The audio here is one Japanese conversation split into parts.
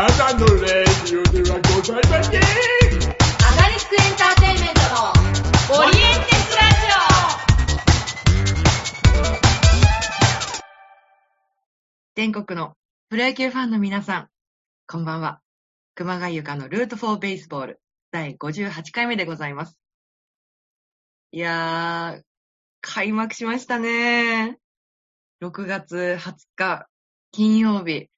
ただのレディオではございません。アガリスクエンターテインメントのオリエンテスラジオ全国のプロ野球ファンの皆さん、こんばんは。熊谷ゆかのルートフォーベースボール第58回目でございます。いやー、開幕しましたね。6月20日、金曜日。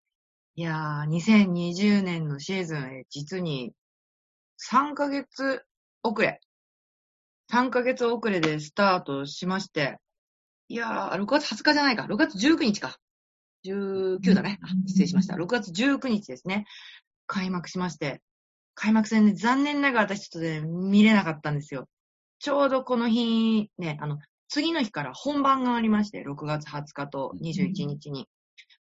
いやー、2020年のシーズンへ実に3ヶ月遅れ。3ヶ月遅れでスタートしまして、いやー、6月20日じゃないか。6月19日か。19だね。失礼しました。6月19日ですね。開幕しまして。開幕戦で残念ながら私ちょっとね、見れなかったんですよ。ちょうどこの日、ね、あの、次の日から本番がありまして、6月20日と21日に、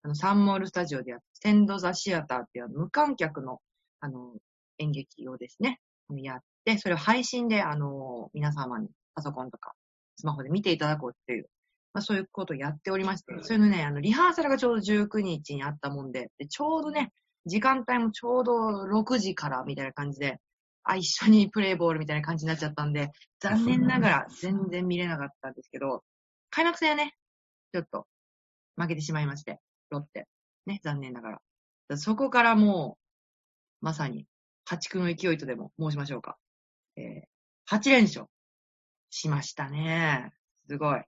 あの、サンモールスタジオでやって、センドザシアターっていう無観客の、あの、演劇をですね、やって、それを配信で、あの、皆様にパソコンとかスマホで見ていただこうっていう、まあそういうことをやっておりまして、それのね、あの、リハーサルがちょうど19日にあったもんで、でちょうどね、時間帯もちょうど6時からみたいな感じで、あ、一緒にプレイボールみたいな感じになっちゃったんで、残念ながら全然見れなかったんですけど、開幕戦はね、ちょっと負けてしまいまして、ロッテ。ね、残念ながら。そこからもう、まさに、破竹の勢いとでも申しましょうか。えー、8連勝しましたね。すごい。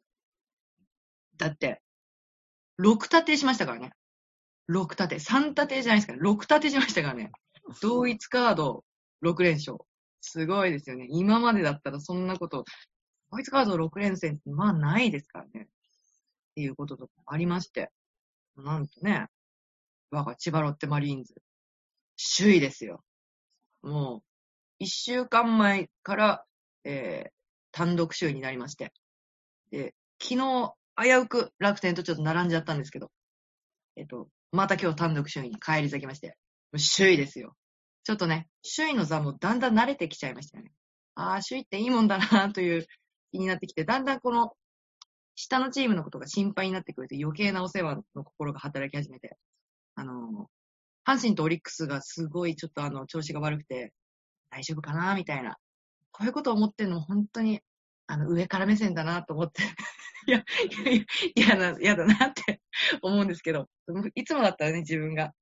だって、6立てしましたからね。6立て。3立てじゃないですから、6立てしましたからね。同一カード6連勝。すごいですよね。今までだったらそんなこと、同一カード6連戦ってまあないですからね。っていうこととかありまして。なんとね、我が千葉ロッテマリーンズ、首位ですよ。もう、一週間前から、えー、単独首位になりまして。で、昨日、危うく楽天とちょっと並んじゃったんですけど、えっと、また今日単独首位に返り咲きまして、首位ですよ。ちょっとね、首位の座もだんだん慣れてきちゃいましたよね。ああ、首位っていいもんだなという気になってきて、だんだんこの、下のチームのことが心配になってくると余計なお世話の心が働き始めて、あの、阪神とオリックスがすごいちょっとあの、調子が悪くて、大丈夫かなみたいな。こういうことを思ってるのも本当に、あの、上から目線だなと思って、いや、いやいや、嫌な、嫌だなって思うんですけど、いつもだったらね、自分が、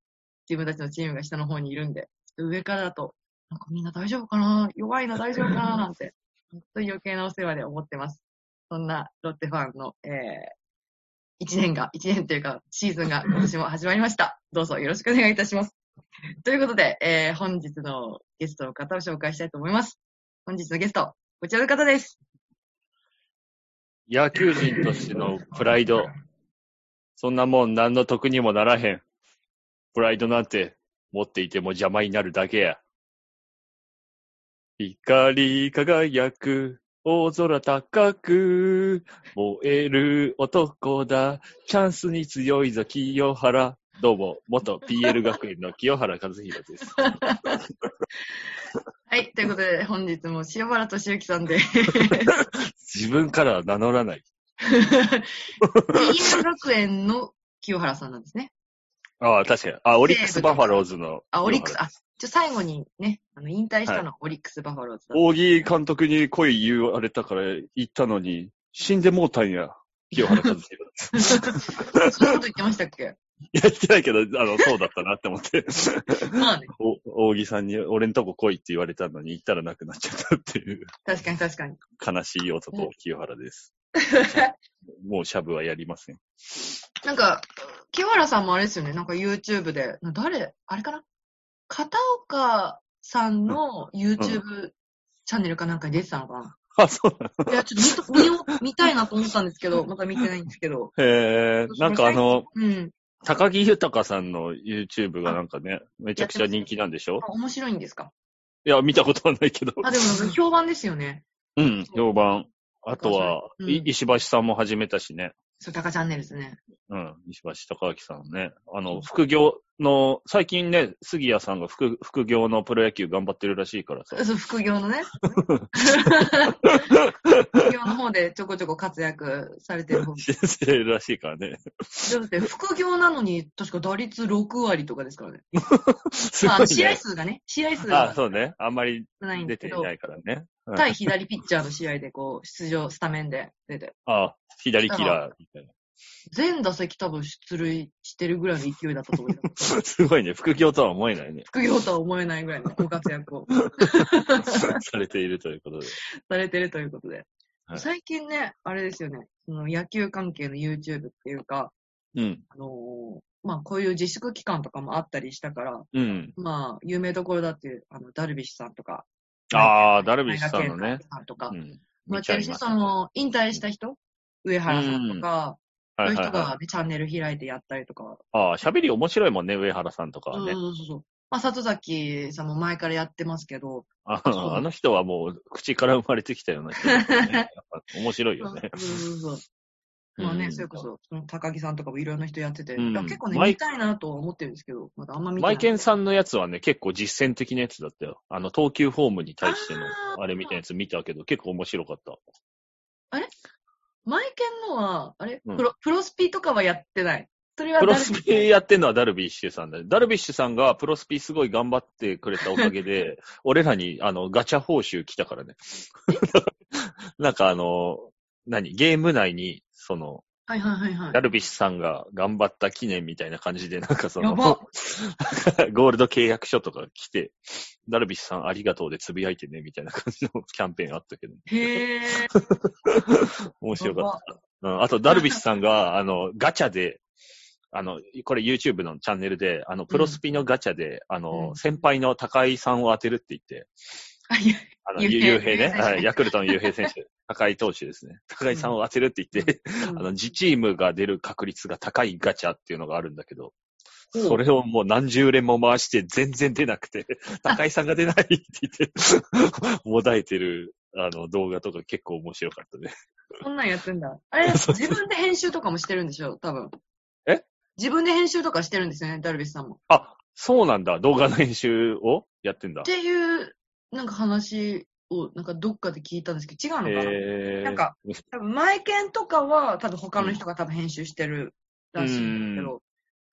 自分たちのチームが下の方にいるんで、上からだと、なんかみんな大丈夫かな弱いな大丈夫かななんて、本当に余計なお世話で思ってます。そんなロッテファンの、えー、一年が、一年というか、シーズンが今年も始まりました。どうぞよろしくお願いいたします。ということで、えー、本日のゲストの方を紹介したいと思います。本日のゲスト、こちらの方です。野球人としてのプライド。そんなもん何の得にもならへん。プライドなんて持っていても邪魔になるだけや。光り輝く大空高く燃える男だ。チャンスに強いぞ清原。どうも、元 PL 学園の清原和弘です。はい、ということで、本日も塩原俊之さんで、自分からは名乗らない。PL 学園の清原さんなんですね。ああ、確かに。あ、オリックスバファローズの。あ、オリックス、あ、じゃ最後にね、あの、引退したのはオリックスバファローズだ。大木監督に声言われたから言ったのに、死んでもうたんや。清原和弘です。そんなこと言ってましたっけ？いや、言ってないけど、あの、そうだったなって思って。まあね、お大木さんに、俺んとこ来いって言われたのに、行ったらなくなっちゃったっていう、確かに確かに。悲しい男、清原です。もうシャブはやりません。なんか、清原さんもあれですよね、なんか YouTube で、な誰？あれかな？片岡さんの YouTube チャンネルかなんかに出てたのかな、あ、そうなのいや、ちょっと見と見よう見たいなと思ったんですけど、まだ見てないんですけど。へえ、なんかあの、うん。高木豊さんの YouTube がなんかね、めちゃくちゃ人気なんでしょ？あ面白いんですか？いや、見たことはないけど。あ、でも評判ですよね。うん、評判。あとは、うんい石橋さんも始めたしね。そう、タカチャンネルですね。うん、石橋貴明さんね。あの、副業、の、最近ね、杉谷さんが副副業のプロ野球頑張ってるらしいからさ。そう、副業のね。副業の方でちょこちょこ活躍されてる方。してるらしいからね。だって副業なのに、確か打率6割とかですからね。すごいまあ、試合ね。数がね、試合数あがそうね。あんまり出ていな、いからね。うん対左ピッチャーの試合でこう、出場、スタメンで出て、あ左キラーみたい全打席多分出塁してるぐらいの勢いだったと思います。な。すごいね。副業とは思えないね。副業とは思えないぐらいのご活躍を されているということで。されてるということで。はい最近ね、あれですよね、その野球関係の YouTube っていうか、うん。あのーまあこういう自粛期間とかもあったりしたから、うん。まあ有名どころだっていう、あの、ダルビッシュさんとか、ああ、ダルビッシュさんのねとか、うん。まあ、やってるし、その、引退した人？上原さんとか、そういはいはいはい。がね、チャンネル開いてやったりとか、ああ、喋り面白いもんね、上原さんとかはね。そうそうそう。まあ、里崎さんも前からやってますけど、ああの人はもう口から生まれてきたような人ね。面白いよね。そうそうそう。まあね、うんそれこそ、その高木さんとかもいろんな人やってて、うん結構ね、見たいなとは思ってるんですけど、まだあんま見てない。マイケンさんのやつはね、結構実践的なやつだったよ。あの、投球フォームに対しての、あれみたいなやつ見たけど、結構面白かった。マイケンのは、あれ、うんプロ、プロスピとかはやってない？それはプロ誰スピやってんのはダルビッシュさんだよ。ダルビッシュさんがプロスピすごい頑張ってくれたおかげで、俺らにあのガチャ報酬来たからね。なんかあの、何？ゲーム内に、その、はいはいはいはいダ。ルビッシュさんが頑張った記念みたいな感じで、なんかその、ゴールド契約書とか来て、ダルビッシュさんありがとうでつぶやいてね、みたいな感じのキャンペーンあったけど、へー。面白かった。うん、あと、ダルビッシュさんが、あの、ガチャで、あの、これ YouTube のチャンネルで、あの、プロスピのガチャで、あの、うん先輩の高井さんを当てるって言って、あの、雄ゆ平ゆうへいね、はい、ヤクルトのゆうへい選手、高井投手ですね。高井さんを当てるって言って、うんあの、自チームが出る確率が高いガチャっていうのがあるんだけど、うんそれをもう何十連も回して全然出なくて、高井さんが出ないって言って、もだえてる、あの、動画とか結構面白かったね。そんなんやってんだ。あれ、自分で編集とかもしてるんでしょ？多分。え？自分で編集とかしてるんですよね、ダルビッシュさんも。あ、そうなんだ。動画の編集をやってんだっ。ていう、なんか話を、なんかどっかで聞いたんですけど、違うのかな、えー、なんか、多分、マイケンとかは、多分他の人が多分編集してるらしいんですけど、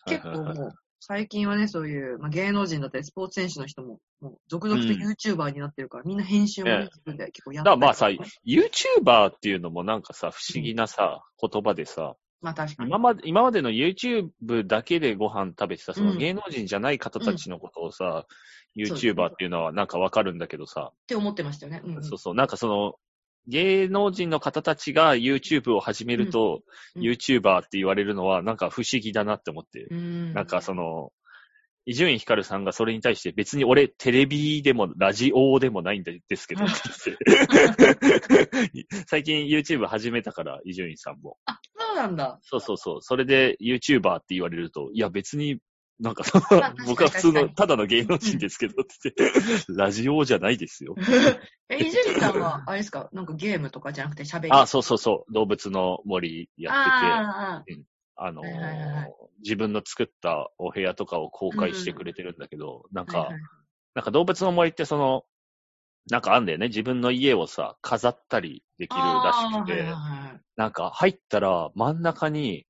結構はいはいはい。もう、最近はね、そういう、まあ、芸能人だったり、スポーツ選手の人も、もう、続々とうん。YouTuber になってるから、みんな編集もね、ええ。自分で結構やだってからまあさ、YouTuber っていうのもなんかさ、不思議なさ、言葉でさ、まあ確かに。今まで、今までの YouTube だけでご飯食べてた、そのうん。芸能人じゃない方たちのことをさ、うん。YouTuber っていうのはなんかわかるんだけどさ、って思ってましたよね。うん。うんそうそう、なんかその、芸能人の方たちが YouTube を始めると、うん。YouTuber って言われるのはなんか不思議だなって思って。うん。なんかその、伊集院光さんがそれに対して別に俺テレビでもラジオでもないんですけど。最近 YouTube 始めたから、伊集院さんも。あ、そうなんだ。そうそうそう。それで YouTuber って言われると、いや別になんかその僕は普通のただの芸能人ですけどって言って、ラジオじゃないですよ。え、伊集院さんは、あれですか？なんかゲームとかじゃなくて喋りあ、そうそうそう。動物の森やってて。あーあのーはいはいはいはい自分の作ったお部屋とかを公開してくれてるんだけど、なんか、はいはいなんか動物の森ってその、なんかあんだよね。自分の家をさ、飾ったりできるらしくて、いなんか入ったら真ん中に、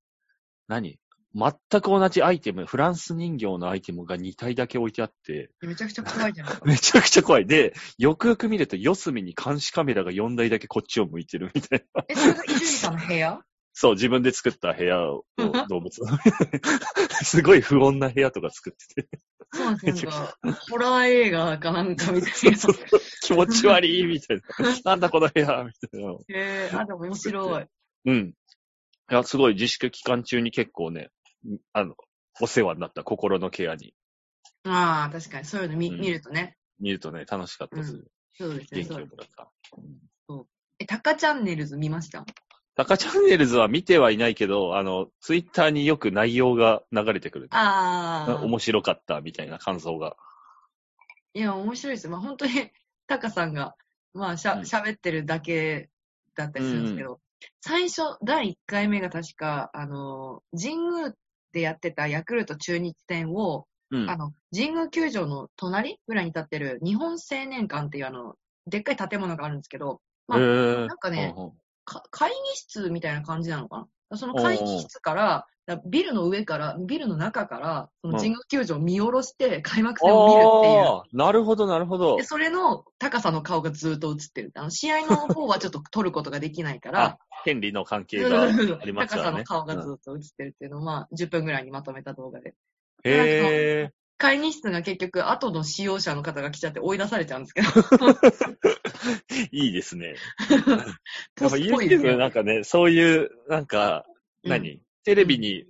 何？全く同じアイテム、フランス人形のアイテムが2体だけ置いてあって、めちゃくちゃ怖いじゃない。めちゃくちゃ怖い。で、よくよく見ると四隅に監視カメラが4台だけこっちを向いてるみたいな。え、それが伊集院さんの部屋？そう、自分で作った部屋を動物の。すごい不穏な部屋とか作ってて。そうなんですか、ホラー映画かなんかみたいな。気持ち悪いみたいな。なんだこの部屋みたいな。えー、あ、でも面白い。うん。いや、すごい自粛期間中に結構ね、あの、お世話になった心のケアにああ、確かに。そういうの見,、うん見るとね。見るとね、楽しかったです。そうですね。元気そうをもらった。え、タカチャンネルズ見ました？タカチャンネルズは見てはいないけど、あの、ツイッターによく内容が流れてくる。ああ。面白かったみたいな感想が。いや、面白いですよ。まあ本当に、タカさんが、まあしゃ、うん喋ってるだけだったりするんですけど、最初、第1回目が確か、あの、神宮でやってたヤクルト中日戦を、うんあ。の、神宮球場の隣ぐらいに立ってる日本青年館っていうあの、でっかい建物があるんですけど、まあなんかね会議室みたいな感じなのかな？その会議室から、だビルの上から、ビルの中から、その神宮球場を見下ろして開幕戦を見るっていう。なるほど、なるほどで、。それの高さの顔がずっと映ってる。あの、試合の方はちょっと撮ることができないからあ、、権利の関係がありますからね。高さの顔がずっと映ってるっていうのを、まあ、10分ぐらいにまとめた動画で。うんへえ。会議室が結局、後の使用者の方が来ちゃって追い出されちゃうんですけど。いいですね。ポ やっぱ YouTube よなんかね、そういう、なんか、うん何？テレビに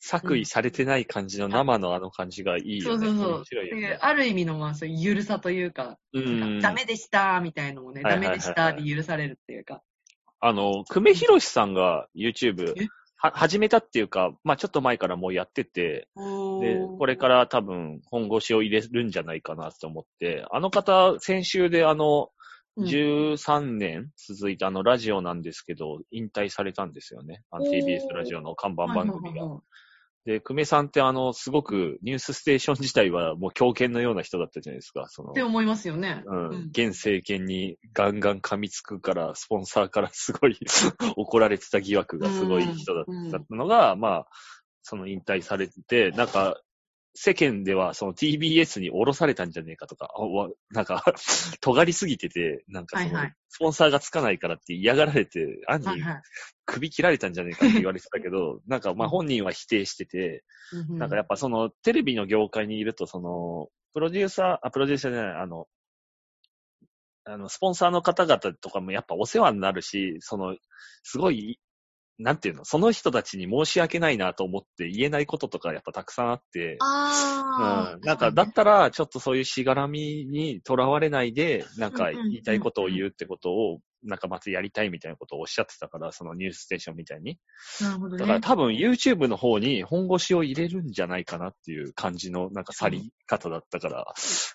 作為されてない感じの生のあの感じがいいよね。そうそうそうね。ある意味の、まあ、そういうゆるさというか、うん。ダメでしたみたいのもね、ダメでしたで許されるっていうか。あの、久米宏さんが YouTube え？は始めたっていうか、まあちょっと前からもうやってて、で、これから多分本腰を入れるんじゃないかなと思って、あの方、先週であの、うん13年続いたあのラジオなんですけど、引退されたんですよね。あの TBS ラジオの看板番組が。で、久米さんってあの、すごくニュースステーション自体はもう狂犬のような人だったじゃないですか。そのって思いますよね。うん、うん現政権にガンガン噛みつくから、スポンサーからすごい 怒られてた疑惑がすごい人だったのが、まあ、その引退されてて、なんか、世間ではその TBS に降ろされたんじゃねえかとか、なんか、尖りすぎてて、なんかそのスポンサーがつかないからって嫌がられて、案にはいはい。首切られたんじゃねえかって言われてたけど、なんかまあ本人は否定してて、うんなんかやっぱそのテレビの業界にいると、その、プロデューサー、あ、プロデューサーじゃない、あの、あの、スポンサーの方々とかもやっぱお世話になるし、その、すごい、なんていうの、その人たちに申し訳ないなと思って言えないこととかやっぱたくさんあって、あうん、なんか、だったら、ちょっとそういうしがらみにとらわれないで、なんか言いたいことを言うってことを、なんかまずやりたいみたいなことをおっしゃってたから、そのニュースステーションみたいに。なるほどね。だから多分 YouTube の方に本腰を入れるんじゃないかなっていう感じのなんか去り方だったから、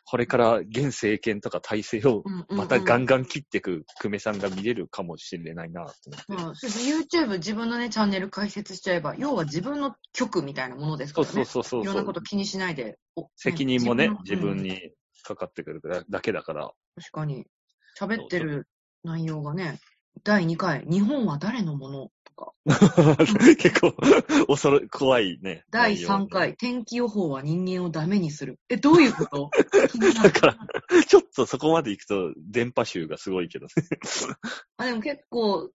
これから現政権とか体制をうんうんうんまたガンガン切っていく久米さんが見れるかもしれないなと思って。うん、そうです YouTube 自分のね、チャンネル開設しちゃえば、要は自分の曲みたいなものですからね。そうそうそうそういろんなこと気にしないで。お責任もね、自分。のにかかってくるだけだから。うん確かに。喋ってる内容がね、第2回、日本は誰のもの？とか。結構、恐ろ、怖いね。第3回、天気予報は人間をダメにする。え、どういうこと？だから、ちょっとそこまで行くと、電波集がすごいけどね。あ、でも結構、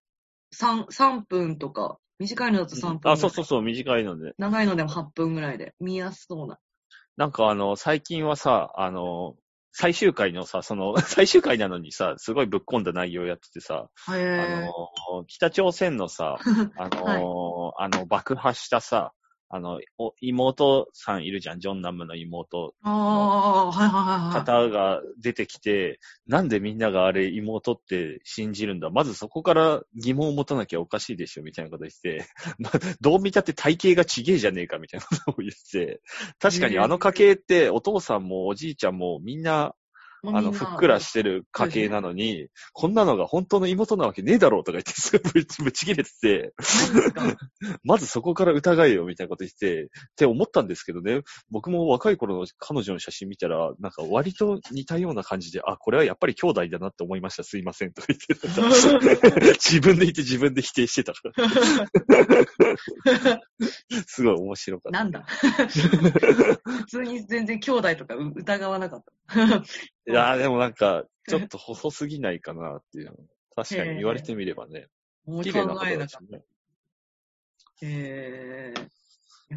3、3分とか、短いのだと3分。あ、そうそうそう、短いので。長いのでも8分ぐらいで、見やすそうな。なんかあの、最近はさ、あの、最終回のさ、その、最終回なのにさ、すごいぶっ込んだ内容やっててさ、あへの、北朝鮮のさ、あの、はい。あの、爆破したさ、あの、お妹さんいるじゃん、ジョンナムの妹。ああ、はいはいはいはい。方が出てきて、なんでみんながあれ妹って信じるんだ？まずそこから疑問を持たなきゃおかしいでしょみたいなこと言って、まあどう見たって体型がちげえじゃねえかみたいなことを言って、確かにあの家系ってお父さんもおじいちゃんもみんな、あの、ふっくらしてる家系なのに、こんなのが本当の妹なわけねえだろうとか言って、すごい ぶち切れてて、まずそこから疑えよみたいなこと言って、って思ったんですけどね、僕も若い頃の彼女の写真見たら、なんか割と似たような感じで、あ、これはやっぱり兄弟だなって思いました、すいませんとか言って、自分で言って自分で否定してた。すごい面白かった。なんだ？普通に全然兄弟とかう疑わなかった。いやーでもなんか、ちょっと細すぎないかなっていう。確かに言われてみればね。もう綺麗なこと考えな。た。へえ。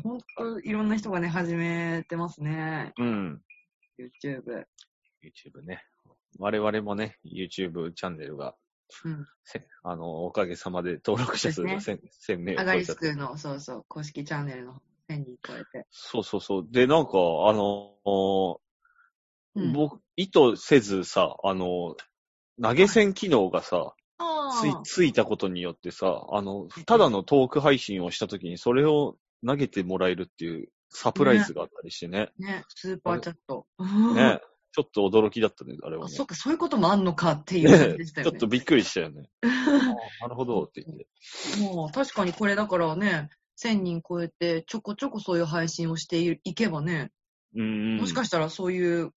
ほんと、いろんな人がね、始めてますね。うん。YouTube。YouTube ね。我々もね、YouTube チャンネルが、うん。せあの、おかげさまで登録者数がで1000、1000名をアガリスクの、そうそう、公式チャンネルの1000人超えて。そうそうそう。で、なんか、あの、うん、僕、意図せずさ、あの、投げ銭機能がさ、つついたことによってさ、あの、ただのトーク配信をしたときにそれを投げてもらえるっていうサプライズがあったりしてね。あ、ね、スーパーチャット。ね。ちょっと驚きだったね、あれはあ、ね。そっか、そういうこともあんのかっていう感じねでしたよね。ちょっとびっくりしたよね。あなるほどって言って。もう確かにこれだからね、1000人超えて、ちょこちょこそういう配信をしていいけばね、うん。もしかしたらそういう、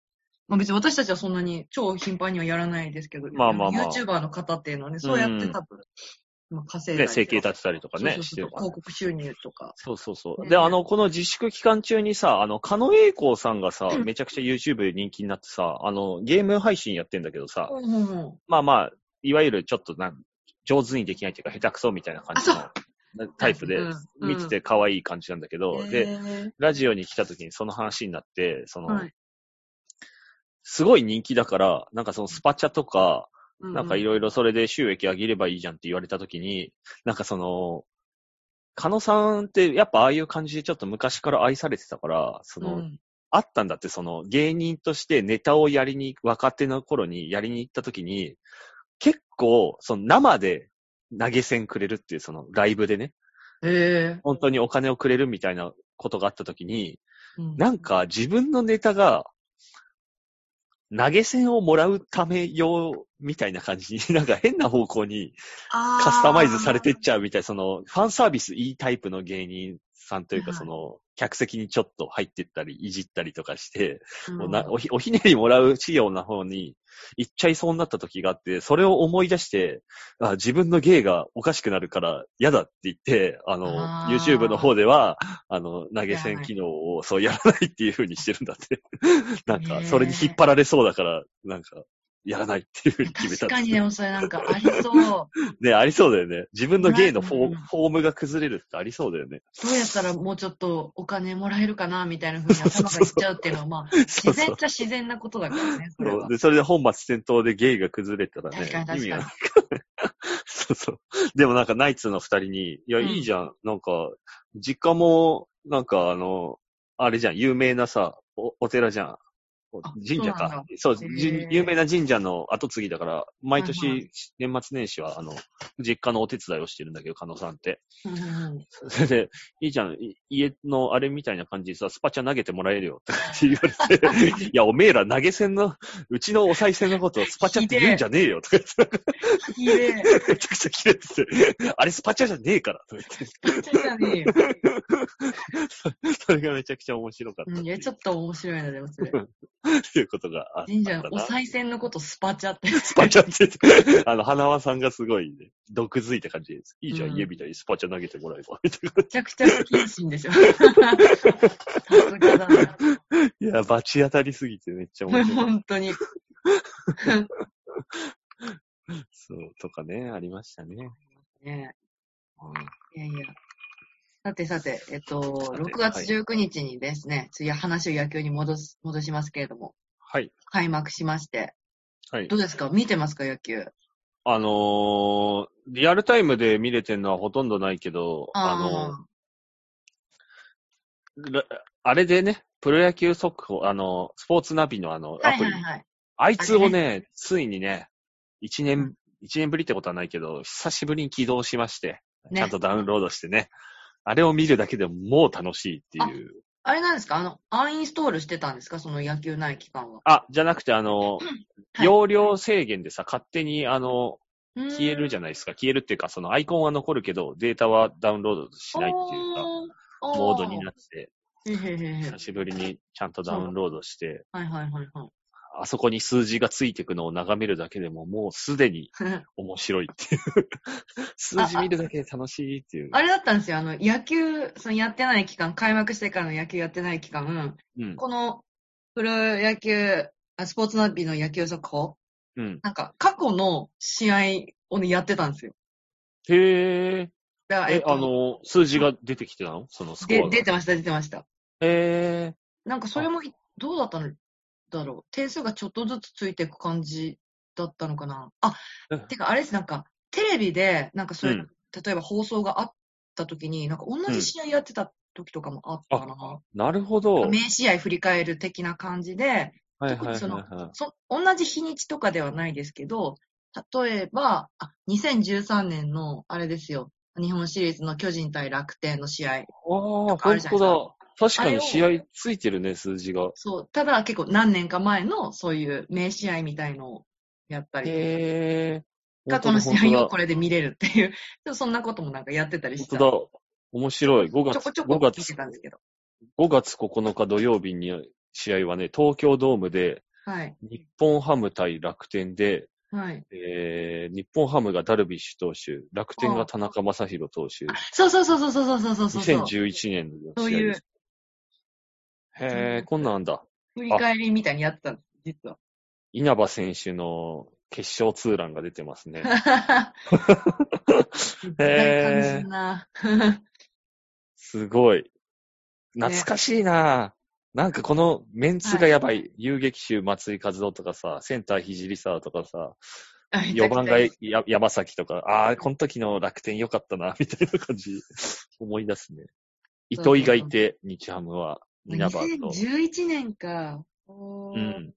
まあ別に私たちはそんなに超頻繁にはやらないですけど、まあまあまあ。YouTuber の方っていうのはね、そうやって多分、まあ稼いだね、りとか生計立てたりとかね、して広告収入とか。そうそうそう。ね。で、あの、この自粛期間中にさ、あの、狩野英孝さんがさ、うん。めちゃくちゃ YouTube で人気になってさ、あの、ゲーム配信やってんだけどさ、まあまあ、いわゆるちょっとなん、上手にできないっていうか、下手くそみたいな感じあのタイプで見てて可愛い感じなんだけど、で、へラジオに来た時にその話になって、その、はいすごい人気だから、なんかそのスパチャとか、ーなんかいろいろそれで収益上げればいいじゃんって言われたときに、なんかその、カノさんってやっぱああいう感じでちょっと昔から愛されてたから、その、うん。あったんだって、その芸人としてネタをやりに、若手の頃にやりに行ったときに、結構、その生で投げ銭くれるっていう、そのライブでね、へ本当にお金をくれるみたいなことがあったときに、ーなんか自分のネタが、投げ銭をもらうため用みたいな感じ。に、なんか変な方向にカスタマイズされてっちゃうみたい、その、ファンサービスいいタイプの芸人さんというか、はい。その、客席にちょっと入ってったり、いじったりとかして、うおひおひねりもらう仕様な方に行っちゃいそうになった時があって、それを思い出して、あ自分の芸がおかしくなるから嫌だって言って、あの、あー。YouTube の方では、あの、投げ銭機能をそうやらないっていう風にしてるんだって。なんか、それに引っ張られそうだから、なんか、やらないっていう風に決めた確かにでもそれなんかありそう。ね、ありそうだよね。自分の芸のフォうんームが崩れるってありそうだよね。どうやったらもうちょっとお金もらえるかなみたいな風に頭がいっちゃうっていうのは、まあ、自然っちゃ自然なことだからね、それで、それで本末転倒でゲイが崩れたらね、確かに確かに意味がない。そうそう。でもなんかナイツの二人に、いや、うんいいじゃん。なんか、実家も、なんかあの、あれじゃん、有名なさ、おお寺じゃん。あ神社か。そう、へーじ有名な神社の後継ぎだから、毎はいは年、年末年始は、あの、実家のお手伝いをしてるんだけど、加納さんって。うんうんうんそれで、いいじゃん、い家のあれみたいな感じでさ、スパチャ投げてもらえるよって言われて、いや、おめえら投げ銭の、うちのお賽銭のことをスパチャって言うんじゃねえよとか言って、ひでえ。めちゃくちゃキレてて、あれスパチャじゃねえからとか言って、確かに。それがめちゃくちゃ面白かったうん、いや、ちょっと面白いな、でもそれ。っていうことがあった神社のおな。賽銭のことスパチャって。スパチャって言って、あの、花輪さんがすごいね、毒づいた感じです。いいじゃん、うん家みたいにスパチャ投げてもらえば、みたいな。めちゃくちゃ不謹慎でしょ。さすがだな。いや、罰当たりすぎてめっちゃ面白い。本当に。そう、とかね、ありましたね。ねうんいやいや。さてさて、えっと、さて6月19日にですね、次は話を野球に戻す、戻しますけれども、はい。開幕しまして、はいど。うですか？見てますか？野球。あのー、リアルタイムで見れてるのはほとんどないけど、あのらあれでね、プロ野球速報、あの、スポーツナビのあの、ーはいアプリ、はいはい。あいつをね、ついにね、一年、一年ぶりってことはないけど、久しぶりに起動しまして、ねちゃんとダウンロードしてね、あれを見るだけでももう楽しいっていう。あれなんですか？あの、アンインストールしてたんですか？その野球ない期間は。あ、じゃなくてあの、はい容量制限でさ、勝手にあの、消えるじゃゃないですか。消えるっていうか、そのアイコンは残るけど、データはダウンロードしないっていうか、モードになって、て。へへへへ久しぶりにちゃんとダウンロードして、はいはいはいはい。あそこに数字がついていくのを眺めるだけでも、もうすでに 面白いっていう。数字見るだけで楽しいっていう。あれだったんですよ。あの、野球、そのやってない期間、開幕してからの野球やってない期間、うん。この、プロ野球、あスポーツナビの野球速報、うん。なんか、過去の試合をね、やってたんですよ。へえ。だえ、とあの、数字が出てきてたの？そのスコアで、が。出てました、出てました。へえ。なんかそれもい、どうだったの？だろう。点数がちょっとずつついていく感じだったのかな。あうん、てかあれです、なんか、テレビで、なんかそういう、うん例えば放送があった時に、なんか同じ試合やってた時とかもあったかな。なるほど。はい名試合振り返る的な感じで、はいそのはそ同じ日にちとかではないですけど、例えば、あ、2013年の、あれですよ、日本シリーズの巨人対楽天の試合。い。ああ、かあるじゃないですか。確かに試合ついてるね、数字が。そう、ただ結構何年か前のそういう名試合みたいのをやったりとか、へえ。過去の試合をこれで見れるっていう、そんなこともなんかやってたりして本当だ。面白い。5月、5ちょこちょこ聞いて月、たんですけど。5月9日土曜日に試合はね、東京ドームで、はい。日本ハム対楽天で、はい。えー、日本ハムがダルビッシュ投手、楽天が田中将大投手、そうそうそうそうそうそうそうそうそう。2011年のそういう試合です。へー、こんなんだ。振り返りみたいにやってたんです、実は。稲葉選手の決勝ツーランが出てますね。大感じな。すごい。懐かしいな、なんかこのメンツがやばい。遊撃手松井和夫とかさ、センター聖沢とかさ、4番がや山崎とか、ああ、この時の楽天良かったな、みたいな感じ、思い出すね。糸井がいて、日ハムは、稲葉と。2011年か。おーうん。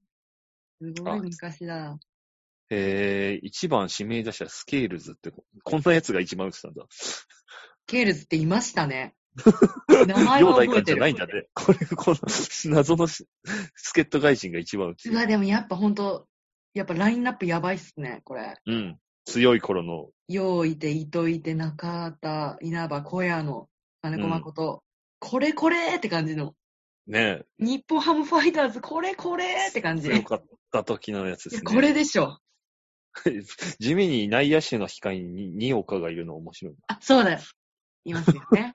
すごい昔だ。えー、1番指名打者スケールズって、こんなやつが一番打ってたんだ。スケールズっていましたね。名前は覚えてる。官じゃないんだね。これ、この謎の助っ人外人が一番打ってる。うわ、でもやっぱほんと、やっぱラインナップやばいっすね、これ。うん。強い頃の、陽いて、糸井いて、中田、稲葉、小谷野、金子誠、これこれって感じの。ね、日本ハムファイターズ、これこれって感じ。強かった時のやつですね。これでしょ。地味に内野手の控えに二岡がいるの面白い。あ、そうだよ。いますよね。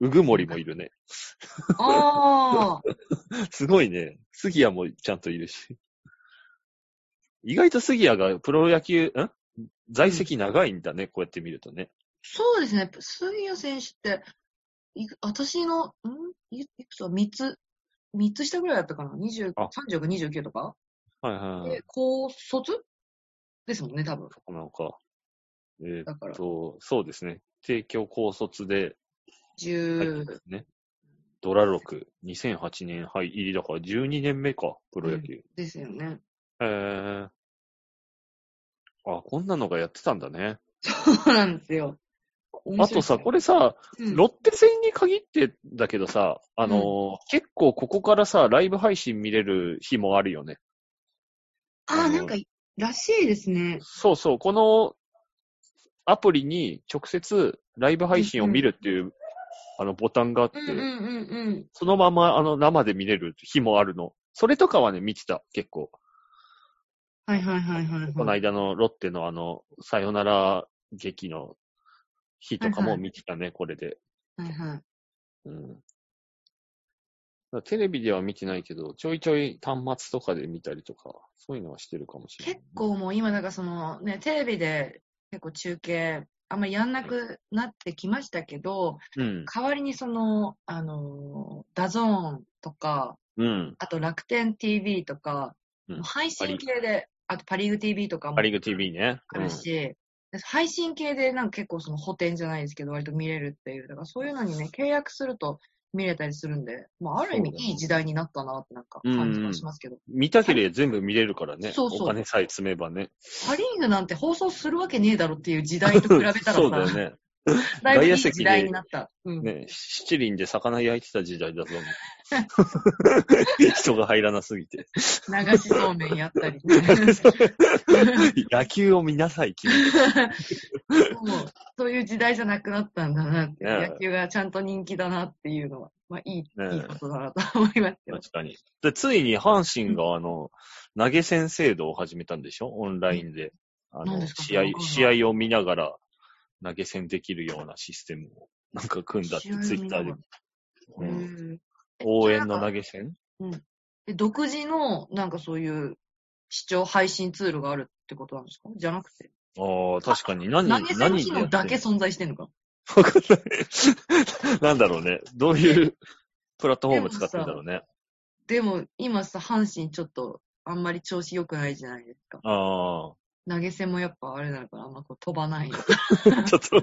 うぐもりもいるね。ああ。すごいね。杉谷もちゃんといるし。意外と杉谷がプロ野球、ん在籍長いんだね、こうやって見るとね。そうですね。杉谷選手って、私の、ん？いいくつか3つ、3つ下ぐらいだったかな ?20、あ30か29とか？はいはいはいで、。高卒？ですもんね、多分。なんか、えーだからっ、と、そうですね。帝京高卒で入って10ま、すね。ドラ6、2008年入りだから12年目か、プロ野球。ですよね。へー。あ、こんなのがやってたんだね。そうなんですよ。あとさ、これ、れさ、うんロッテ戦に限ってだけどさ、あのー結構ここからさ、ライブ配信見れる日もあるよね。ああ、なんか、らしいですね。そうそう、このアプリに直接ライブ配信を見るっていう、あのボタンがあって、うんうんうんうん。そのままあの生で見れる日もあるの。それとかはね、見てた、結構。はいはいはいはい、はい。この間のロッテのあの、サヨナラ劇の日とかもはいはい見てたね、これで。はいはい。うん。テレビでは見てないけど、ちょいちょい端末とかで見たりとか、そういうのはしてるかもしれない。結構もう今、だからそのね、テレビで結構中継、あんまりやんなくなってきましたけど、うん。代わりにその、あの、 DAZN とか、うん。あと楽天 TV とか、うん配信系で、あとパリーグ TV とかもパリーグ TV ね。あるし、配信系でなんか結構その補填じゃないですけど、割と見れるっていう。だからそういうのにね、契約すると見れたりするんで、まあある意味いい時代になったなってなんか感じはしますけど。うん見たければ全部見れるからね。そうそうお金さえ積めばね。パリーグなんて放送するわけねえだろっていう時代と比べたらさ、そうだよね。だいぶいい時代になった。うん。ね、七輪で魚焼いてた時代だぞ。人が入らなすぎて。流しそうめんやったり、ね。野球を見なさい、君。もう、そういう時代じゃなくなったんだなって、ね野球がちゃんと人気だなっていうのは、まあいい、ねいいことだなと思いますよ。確かに。で、ついに阪神があの、投げ銭制度を始めたんでしょ？オンラインで。あの、試合試合を見ながら投げ銭できるようなシステムをなんか組んだってツイッターで。うんうん応援の投げ銭？で独自の、なんかそういう視聴配信ツールがあるってことなんですか？じゃなくて。ああ、確かに。何、投げ銭だけ存在してんのか？わかんない。なんだろうね。どういうプラットフォーム使ってんだろうね。でも、今さ、阪神ちょっと、あんまり調子良くないじゃないですか。あ投げ銭もやっぱあれなのかな、あんまこう飛ばない。ちょっと、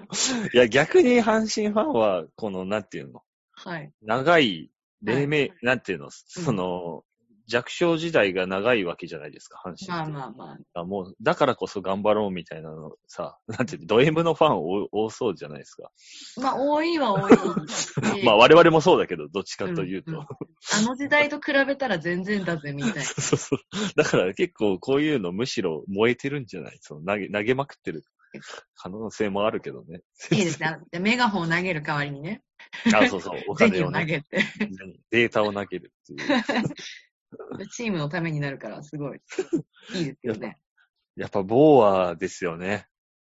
いや、逆に阪神ファンは、この、なんていうの、はい。長い、黎明、はいなんていうの、その、弱小時代が長いわけじゃないですか、阪神。まあまあまあ。あもう、だからこそ頑張ろうみたいなのさ、なんていうの、ド M のファン多多そうじゃないですか。まあ、多いは多いし。まあ、我々もそうだけど、どっちかというと。うんうんあの時代と比べたら全然だぜ、みたいな。そうそう。だから結構こういうのむしろ燃えてるんじゃない？その投げ、投げまくってる可能性もあるけどね。いいですね。でメガホンを投げる代わりにね。あ、そうそう、お銭金をね、を投げて、データを投げるっていう。チームのためになるから、すごい、いいですよね。やっぱ、ボーアですよね。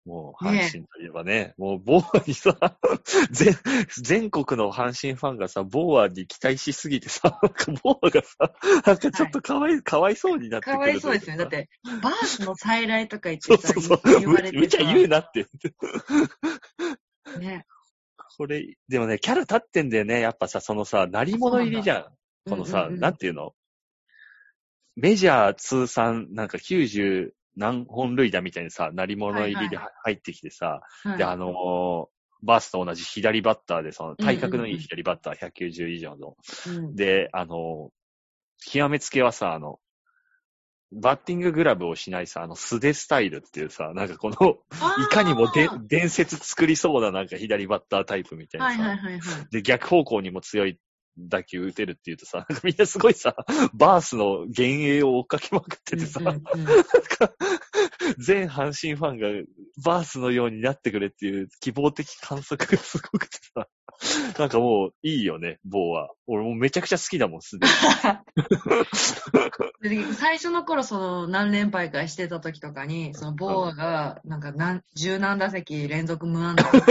もう、阪ね神といえばね、もう、ボーアにさ、全、全国の阪神ファンがさ、ボーアに期待しすぎてさ、なんかボーアがさ、なんかちょっとかわい、かわいそうになってくる。かわいそうですよね。だっ。て、バースの再来とか言っそうてさ、そうそう。言われてむちゃ言うなって。さ、ね。これ、でもね、キャラ立ってんだよね。やっぱさ、そのさ、鳴り物入りじゃん。このさ、うんうんうんなんていうの？メジャー通算なんか90何本塁打みたいにさ、鳴り物入りではい。は入ってきてさ、はい。で、あのーバースと同じ左バッターで、その体格のいい左バッター、190以上の。うん。で、あのー極めつけはさ、あの、バッティンググラブをしないさ、あの素手スタイルっていうさ、なんかこの、いかにもで伝説作りそうななんか左バッタータイプみたいなさ、はいはいはいはい。で、逆方向にも強い打球打てるっていうとさ、みんなすごいさ、バースの幻影を追っかけまくっててさ、うんうんうん。なんか全阪神ファンがバースのようになってくれっていう希望的観測がすごくてさ、なんかもういいよね、ボーは。俺もうめちゃくちゃ好きだもん、すでに。で最初の頃、その、何連敗かしてた時とかに、その、ボーアが、なんか、何、十何打席連続無安打と。か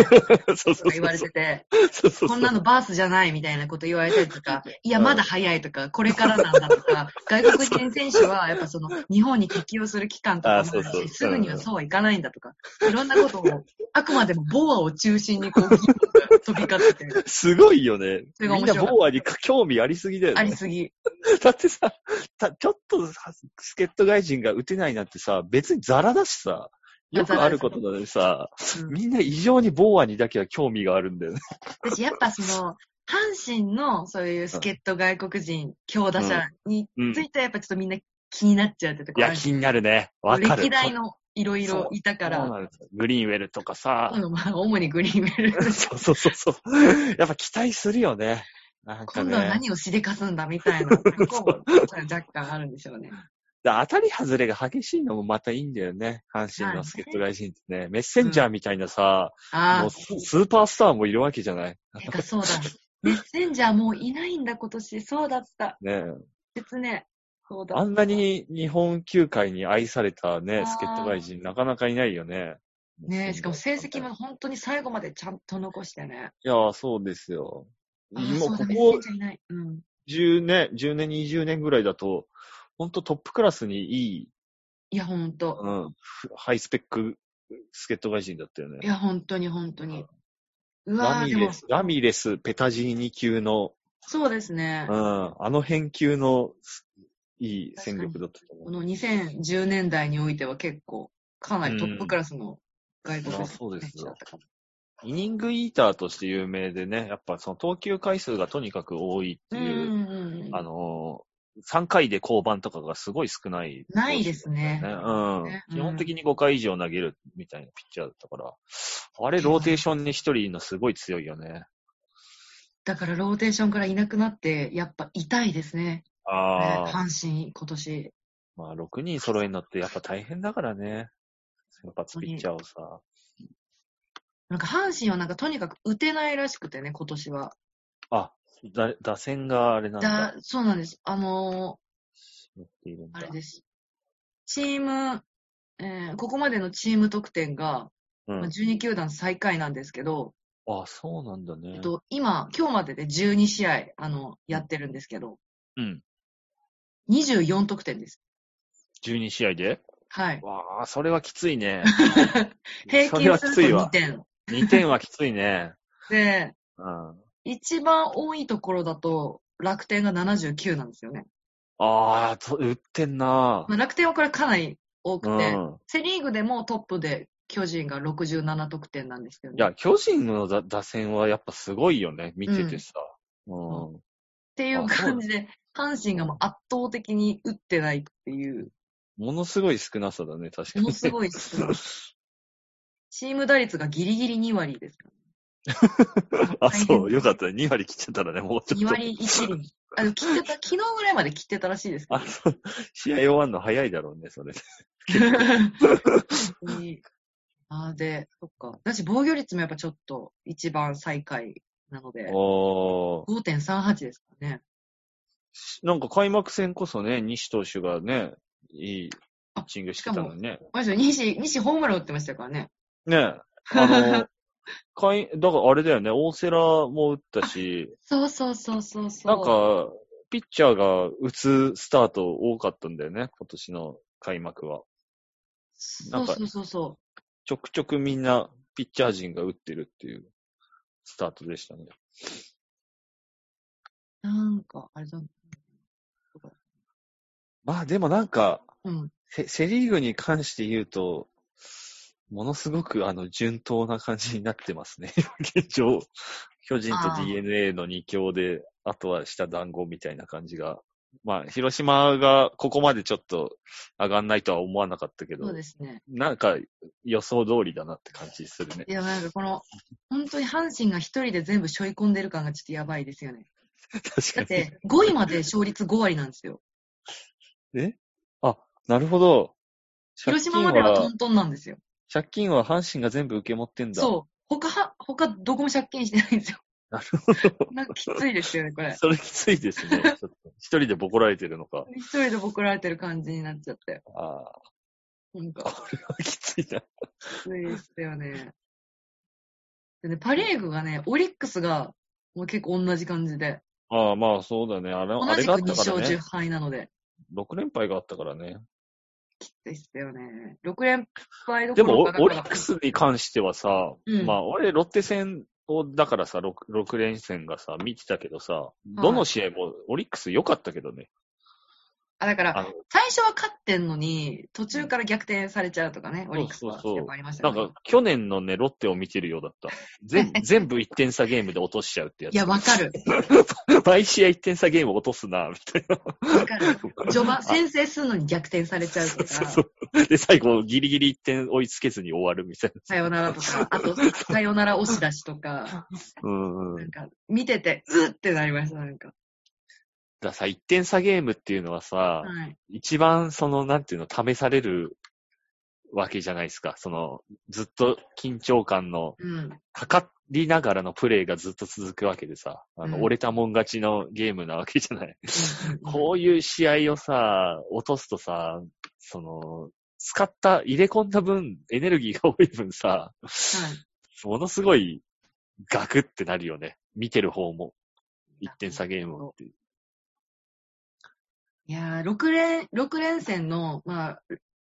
言われてて、こんなのバースじゃないみたいなこと言われたりとか、いや、まだ早いとか、これからなんだとか、外国人選手は、やっぱその、日本に適応する期間とかもあるし、すぐにはそうはいかないんだとか、いろんなことを、あくまでもボーアを中心にこう、飛び交ってて、すごいよね。みんなボーアに興味ありすぎだよね。ありすぎ。だってさ、たちょっとさ助っ人外人が打てないなんてさ、別にザラだしさ、よくあることなのにさ、うんみんな異常にボーアにだけは興味があるんだよね。私、やっぱその、阪神のそういう助っ人外国人、強打者についてはやっぱちょっとみんな気になっちゃうってとこいや、気になるね。わかる。歴代のいろいろいたかそうら、なんですよグリーンウェルとかさ、うんまあ、主にグリーンメール。そうそうそうそう。やっぱ期待するよね。なんか今度はね。何をしでかすんだみたいな、若干あるんでしょうね。で当たり外れが激しいのもまたいいんだよね。阪神の助っ人外人ってね。メッセンジャーみたいなさ、ああ、もうススーパースターもいるわけじゃない。てかそうだ。メッセンジャーもういないんだ、今年。そうだった。ね別ね。あんなに日本球界に愛されたね助っ人外人なかなかいないよね。ねしかも成績も本当に最後までちゃんと残してね。いや、そうですよ。あー今そうここンジャーいない。うん。10年、10年、20年ぐらいだと、ほんとトップクラスにいい、いや、本当。うん、ふハイスペック助っ人外人だったよねい。や、本当に本当に。うわラミレ、ス、ラミレス、ペタジーニ級の、そうですねう。ん、あの辺級のいい戦力だったと思う。この2010年代においては結構、かなりトップクラスの外国あ人そうですよだったかも。イニングイーターとして有名でね、やっぱその投球回数がとにかく多いっていう、うんうんうん。あのー、3回で降板とかがすごい少ない、ないですねうんね。基本的に5回以上投げるみたいなピッチャーだったから、あれローテーションに1人いるのすごい強いよね。だからローテーションからいなくなって、やっぱ痛いですね。ああ、ね阪神、今年。まあ6人揃えるのってやっぱ大変だからね。先発ピッチャーをさ。なんか阪神はなんかとにかく打てないらしくてね、今年は。あ、だ打線があれなんだ。だ、そうなんです。あのー、だあれです。チーム、えーここまでのチーム得点が、うんまあ、12球団最下位なんですけど、あ、そうなんだね。えっと、今、今日までで12試合、あの、やってるんですけど、うん。24得点です。12試合で？はい。わあ、それはきついね。平均すると2きついわ。点。2点はきついね。で、うん。一番多いところだと、楽天が79なんですよね。ああ、と打ってんなまあ、楽天はこれかなり多くて、うん。セリーグでもトップで巨人が67得点なんですけど、いや、巨人の打打線はやっぱすごいよね。見ててさ。うん。っていう感じで、阪神がもう圧倒的に打ってないっていう、ものすごい少なさだね、確かに。ものすごい少ない。チーム打率がギリギリ2割ですか あ、そう、よかったね。2割切ってたらね、もうちら。2ょっと。割1厘。あの、切ってた、昨日ぐらいまで切ってたらしいですけあ、そう。試合終わんの早いだろうね、それ。ど。本当にあーで、そっか。だし防御率もやっぱちょっと一番最下位なので、おー5.38ですからね。なんか開幕戦こそね、西投手がね、いいピッチングしてたのにね。あれで西、西ホームラン打ってましたからね。ねあの、かい、だからあれだよね、大瀬良も打ったし、そうそうそうそうそう。なんか、ピッチャーが打つスタート多かったんだよね、今年の開幕は。なんかそうそうそうそちょくちょくみんなピッチャー陣が打ってるっていうスタートでしたね。う。なんか、あれだ。まあでもなんか、うん。セセリーグに関して言うと、ものすごくあの順当な感じになってますね。現状、巨人と DNA の2強で、あとは下団子みたいな感じが。まあ、広島がここまでちょっと上がんないとは思わなかったけどそう、ですね。なんか予想通りだなって感じするね。いや、なんかこの、本当に阪神が一人で全部背負い込んでる感がちょっとやばいですよね。確だかに。って、5位まで勝率5割なんですよ。え？あ、なるほど。広島まではトントンなんですよ。借金は阪神が全部受け持ってんだ。そう。他は、他どこも借金してないんですよ。なるほど。なんかきついですよね、これ。それきついですね。ちょっと一人でボコられてるのか。一人でボコられてる感じになっちゃって。ああ、なんか、これはきついな。きついですよね。でね、パリーグがね、オリックスが、もう結構同じ感じで、ああ、まあそうだね。あれ、同じく2あれがあったか勝10らね。敗なので、6連敗があったからね。きついっすよね。6連敗どでも、ころかオオリックスに関してはさ、うんまあ、俺、ロッテ戦を、だからさ6、6連戦がさ、見てたけどさ、どの試合もオリックス良かったけどね。あ、だから、最初は勝ってんのに、途中から逆転されちゃうとかね、オリックスはそうそうそうやっぱありましたよね。なんか、去年のね、ロッテを見てるようだった。全 全部1点差ゲームで落としちゃうってやつ。いや、わかる。毎試合1点差ゲーム落とすな、みたいな。わかる。序盤、先制するのに逆転されちゃうとか、そうそう。で、最後、ギリギリ1点追いつけずに終わるみたいな。さよならとか、あと、さよなら押し出しとか、うんうん。なんか、見てて、うってなりました、なんか。だからさ、1点差ゲームっていうのはさ、はい。一番その、なんていうの、試されるわけじゃないですか。その、ずっと緊張感の、うん。かかりながらのプレイがずっと続くわけでさ、あの、うん折れたもん勝ちのゲームなわけじゃない。うん こういう試合をさ、落とすとさ、その、使った、入れ込んだ分、エネルギーが多い分さ、はい。ものすごい、ガクってなるよね。見てる方も。1点差ゲームをっていう。いやー、6連、六連戦の、まあ、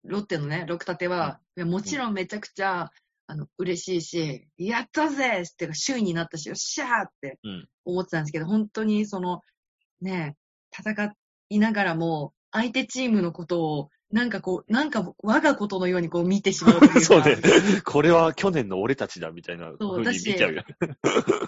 ロッテのね、6立ては、いやもちろんめちゃくちゃ、あの、嬉しいし、やったぜっていうか、首位になったし、よっしゃーってうん。思ってたんですけど、本当にその、ね、戦いながらも、相手チームのことを、なんかこう、なんか我がことのようにこう見てしまうというか。そうね。これは去年の俺たちだみたいなそう風に見ちゃうよ。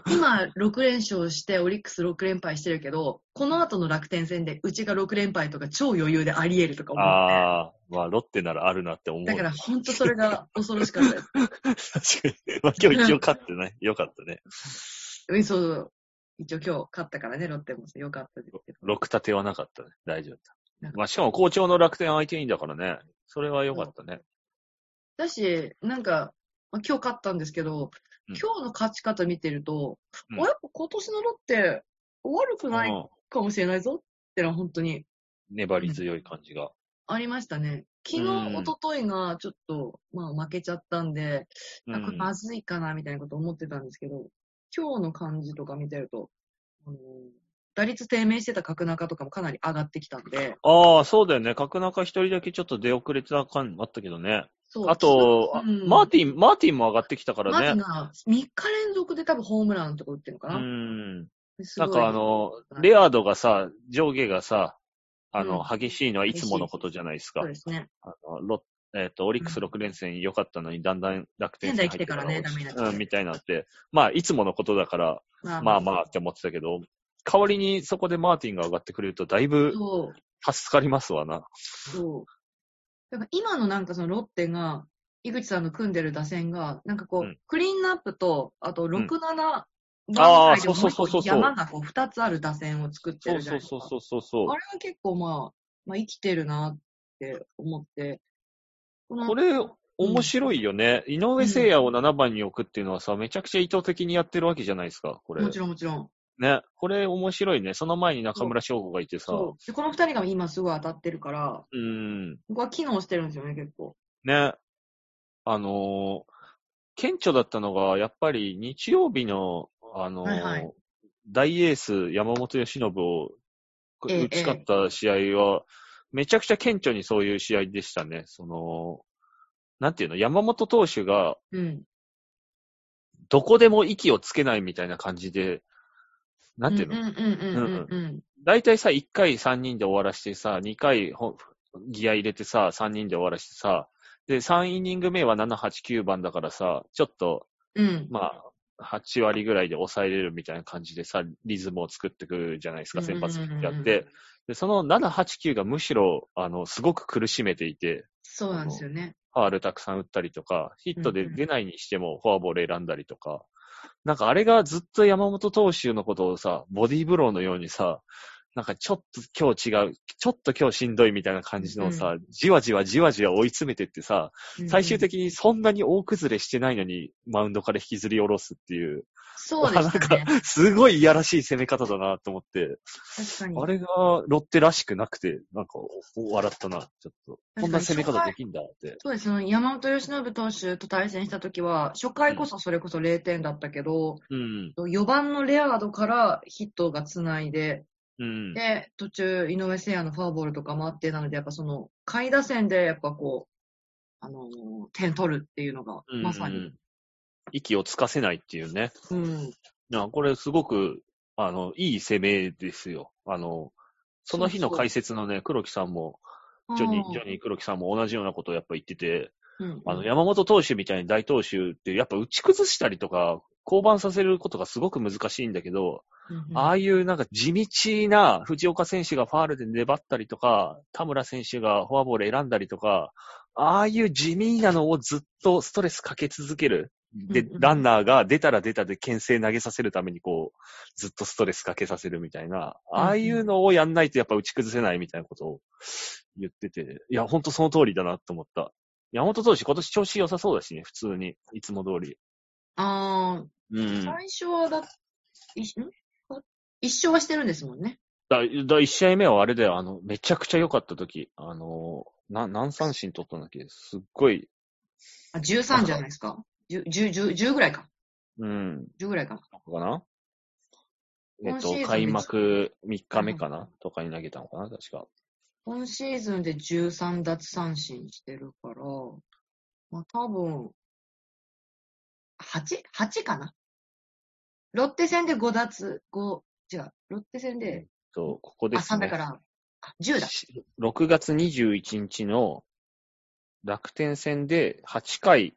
今、6連勝して、オリックス6連敗してるけど、この後の楽天戦で、うちが6連敗とか超余裕であり得るとか思って。ああ、まあ、ロッテならあるなって思う。だから、本当それが恐ろしかったです。確かに。まあ、今日一応勝ってね。よかったね。うんそう。一応今日勝ったからね、ロッテもよかったですけど。6立てはなかったね。大丈夫だまあ、しかも好調の楽天相手にだからね。それは良かったね。だし、なんか、まあ、今日勝ったんですけど、うん今日の勝ち方見てると、うんあやっぱ今年のロッテ、悪くないうんかもしれないぞってのは本当に粘り強い感じが。ありましたね。昨日、うん一昨日がちょっと、まあ負けちゃったんで、うあこれん。まずいかなみたいなこと思ってたんですけど、今日の感じとか見てると、あの打率低迷してた角中とかもかなり上がってきたんで、ああ、そうだよね。角中一人だけちょっと出遅れてた感あったけどね。そうあと、あうんマーティン、マーティンも上がってきたからね。マジが3日連続で多分ホームランとか打ってるのかうな、ん。すごないんかあの、レアードがさ、上下がさ、あの、う激しいのはいつものことじゃないですかそう。ですね。あのロえっ、と、オリックスうん6連戦良かったのに、だんだん楽天戦入ってからねダメになってうん、みたいになって。まあ、いつものことだから、ままあまあって思ってたけど、代わりにそこでマーティンが上がってくれると、だいぶ助かりますわな。そう。だから今のなんかそのロッテが、井口さんの組んでる打線が、なんかこう、うんクリーンナップと、あと6、7番あーでもそうそうそうそう山がこう2つある打線を作ってるじゃないうですか。そそうそうそうそうあ。れは結構まあ、まあ生きてるなって思って、これ、面白いよね。井上聖也を7番に置くっていうのはさ、めちゃくちゃ意図的にやってるわけじゃないですか、これ。もちろんもちろん。ね。これ面白いね。その前に中村翔吾がいてさ。そう。で、この二人が今すごい当たってるから、うん。僕は機能してるんですよね、結構。ね。あのー顕著だったのが、やっぱり日曜日の、あのーはいはい大エース山本由伸をええ打ち勝った試合は、めちゃくちゃ顕著にそういう試合でしたね。その、なんていうの、山本投手がうん。どこでも息をつけないみたいな感じで、なんていうの、うんうんうんうんうん。大体さ、1回3人で終わらしてさ、2回ほギア入れてさ、3人で終わらしてさ、で、3イニング目は7、8、9番だからさ、ちょっと、うん。まあ、8割ぐらいで抑えれるみたいな感じでさ、リズムを作ってくるじゃないですか、先発やって。で、その7、8、9がむしろ、あの、すごく苦しめていて、そうなんですよね。ファールたくさん打ったりとか、ヒットで出ないにしてもフォアボール選んだりとか、なんかあれがずっと山本投手のことをさ、ボディーブローのようにさ、なんかちょっと今日違う、ちょっと今日しんどいみたいな感じのさ、じわじわじわじわ追い詰めてってさ、最終的にそんなに大崩れしてないのに、マウンドから引きずり下ろすっていう、そうでしたね。なんか、すごいいやらしい攻め方だなと思って、確かに。あれがロッテらしくなくて、なんか、笑ったな、ちょっと。こんな攻め方できんだって。そうですね。山本由伸投手と対戦したときは、初回こそそれこそ0点だったけど、うん、4番のレアードからヒットがつないで、うん。で、途中、井上聖也のフォアボールとかもあって、なので、やっぱその、下位打線で、やっぱこう、あのー点取るっていうのが、まさに。うん息をつかせないっていうね。うん。いやこれすごく、あの、いい攻めですよ。あの、その日の解説のね、黒木さんも、ジョニー、ジョニー黒木さんも同じようなことをやっぱ言ってて、うん。あの、山本投手みたいに大投手って、やっぱ打ち崩したりとか、降板させることがすごく難しいんだけど、うんああいうなんか地道な藤岡選手がファールで粘ったりとか、田村選手がフォアボール選んだりとか、ああいう地味なのをずっとストレスかけ続ける。でランナーが出たら出たで牽制投げさせるためにこう、ずっとストレスかけさせるみたいな、ああいうのをやんないとやっぱ打ち崩せないみたいなことを言ってて、いや、ほんとその通りだなと思った。山本投手今年調子良さそうだしね、普通に、いつも通り。あうんー、。最初はだ、いん？一勝はしてるんですもんね。だ、だ、一試合目はあれだよ、あの、めちゃくちゃ良かった時、あの、な、何三振取ったんだっけすっごい、あ、13じゃないですか。10、10、10 10ぐらいか。うん、10ぐらいか。かな？えっと、開幕3日目かな？とかに投げたのかな？確か。今シーズンで13奪三振してるから、まあ多分、8?8 かなロッテ戦で5奪、5、違う、ロッテ戦で、そう、ここであ、す3だね。から、あ10だ。6月21日の楽天戦で8回、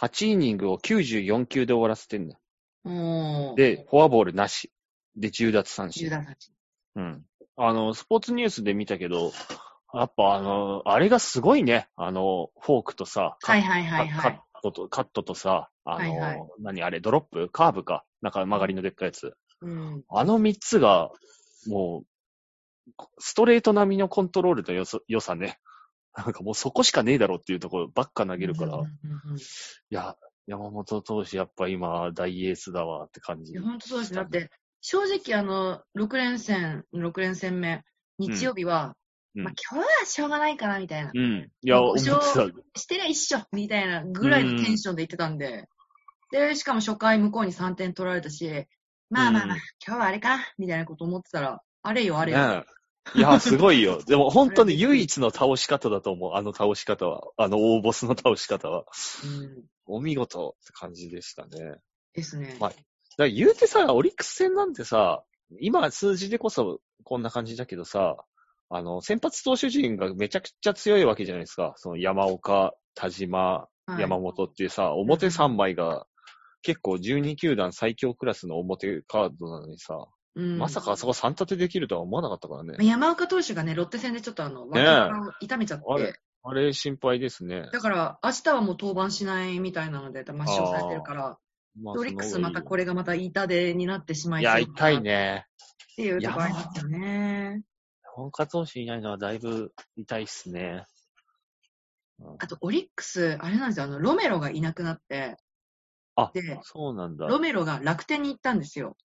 8イニングを94球で終わらせてんだよ。おー、で、フォアボールなし。で、10奪三10振。奪三振。うん。あの、スポーツニュースで見たけど、やっぱあの、あれがすごいね。あの、フォークとさ、カはいはいはいはカいッ。トと、カットとさ、あの、はいはい何あれ、ドロップ？カーブか。なんか曲がりのでっかいやつ。うん。あの3つが、もう、ストレート並みのコントロールの良さ良さね。なんかもうそこしかねえだろっていうところばっか投げるから、いうんうんうんうんや、山本投手やっぱ今大エースだわって感じ。いや、本当そうですね。だって、正直あの、6連戦、6連戦目、日曜日は、うんまあ今日はしょうがないかな、みたいな。うん。いや、思ってもう五た。してりゃ一緒みたいなぐらいのテンションで言ってたんで。で、しかも初回向こうに3点取られたし、まあまあまあ、うん今日はあれかなみたいなこと思ってたら、あれよあれよ。ねえ。いや、すごいよ。でも本当に唯一の倒し方だと思う。あの倒し方は。あの大ボスの倒し方は。うん。お見事って感じでしたね。ですね。まあだから言うてさ、オリックス戦なんてさ、今数字でこそこんな感じだけどさ、あの、先発投手陣がめちゃくちゃ強いわけじゃないですか。その山岡、田島、はい山本っていうさ、表3枚が結構12球団最強クラスの表カードなのにさ、うんまさかあそこ3立てできるとは思わなかったからね。山岡投手がね、ロッテ戦でちょっとあの、脇を痛めちゃって、あれあれ心配ですね。だから明日はもう登板しないみたいなので、抹消されてるから、まあオリックスまたこれがまた痛手になってしまいいや、そうだな痛いね。っていうところありますよね。本格投手いないのはだいぶ痛いっすね。うんあと、オリックス、あれなんですよ、あの、ロメロがいなくなって、あで、そうなんだ。ロメロが楽天に行ったんですよ。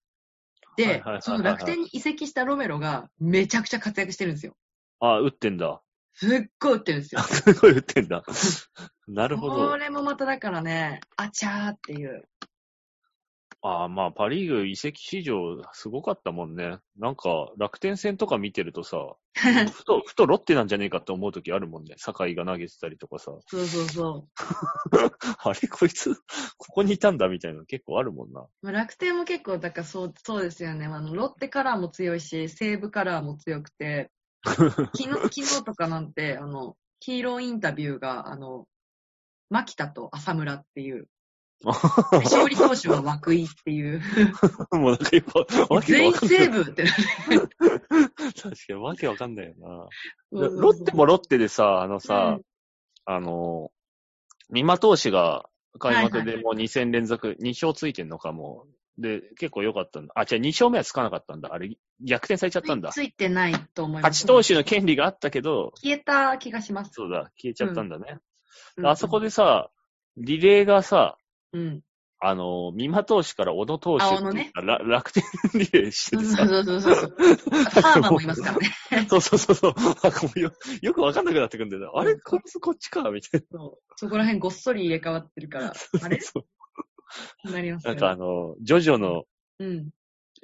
でその楽天に移籍したロメロがめちゃくちゃ活躍してるんですよ。あ、打ってんだ。すっごい打ってるんですよ。すごい打ってんだ。なるほどこ。れもまただからね、あちゃーっていう。ああ、まあ、パリーグ移籍市場すごかったもんね。なんか、楽天戦とか見てるとさ、ふと、ふとロッテなんじゃねえかって思う時あるもんね。酒井が投げてたりとかさ。そうそうそう。あれ、こいつ、ここにいたんだみたいなの結構あるもんな。まあ、楽天も結構、だからそう、そうですよね。あの、ロッテカラーも強いし、西武カラーも強くて、昨日、昨日とかなんて、あの、ヒーローインタビューが、あの、牧田と浅村っていう、勝利投手は涌井っていう、もうなんかやっぱ、わけ全員わかんない。西武ってなる。確かにわけわかんないよな。ロッテもロッテでさ、あのさ、うんあの、三馬投手が開幕はいでもう2戦連続、2勝ついてんのかも。で、結構良かったんだ。あ、じゃあ2勝目はつかなかったんだ。あれ、逆転されちゃったんだ。ついてないと思います。勝ち投手の権利があったけど、消えた気がします。そうだ、消えちゃったんだね。うんあそこでさ、リレーがさ、うん。あの、三馬投手から小野投手ってね楽天リレーしててさ、そうそうそうそうそう。ハーマンもいますからね。そうそうそうそう。よよくわかんなくなってくるんだよな。あれこいつこっちかみたいそうそこら辺ごっそり入れ替わってるから、あな。れそうなりますよね。なんかあの、ジョジョのうん。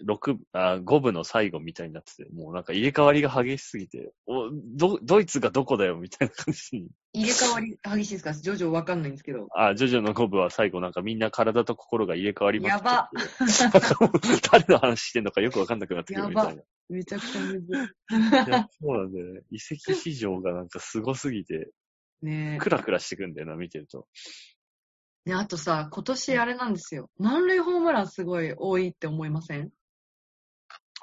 6あ5部の最後みたいになってて、もうなんか入れ替わりが激しすぎて、おドドイツがどこだよみたいな感じに。入れ替わり激しいですか？徐々わかんないんですけど。あ、ジョジョの5部は最後なんかみんな体と心が入れ替わりま。やなんかもう誰の話してんのかよくわかんなくなってくるみたいな。めちゃくちゃむずいやそうなんだよね。移籍市場がなんかすごすぎて、い。ねクラクラしてくんだよな、見てると。え。ねあとさ、今年あれなんですよ。満塁ホームランすごい多いって思いません？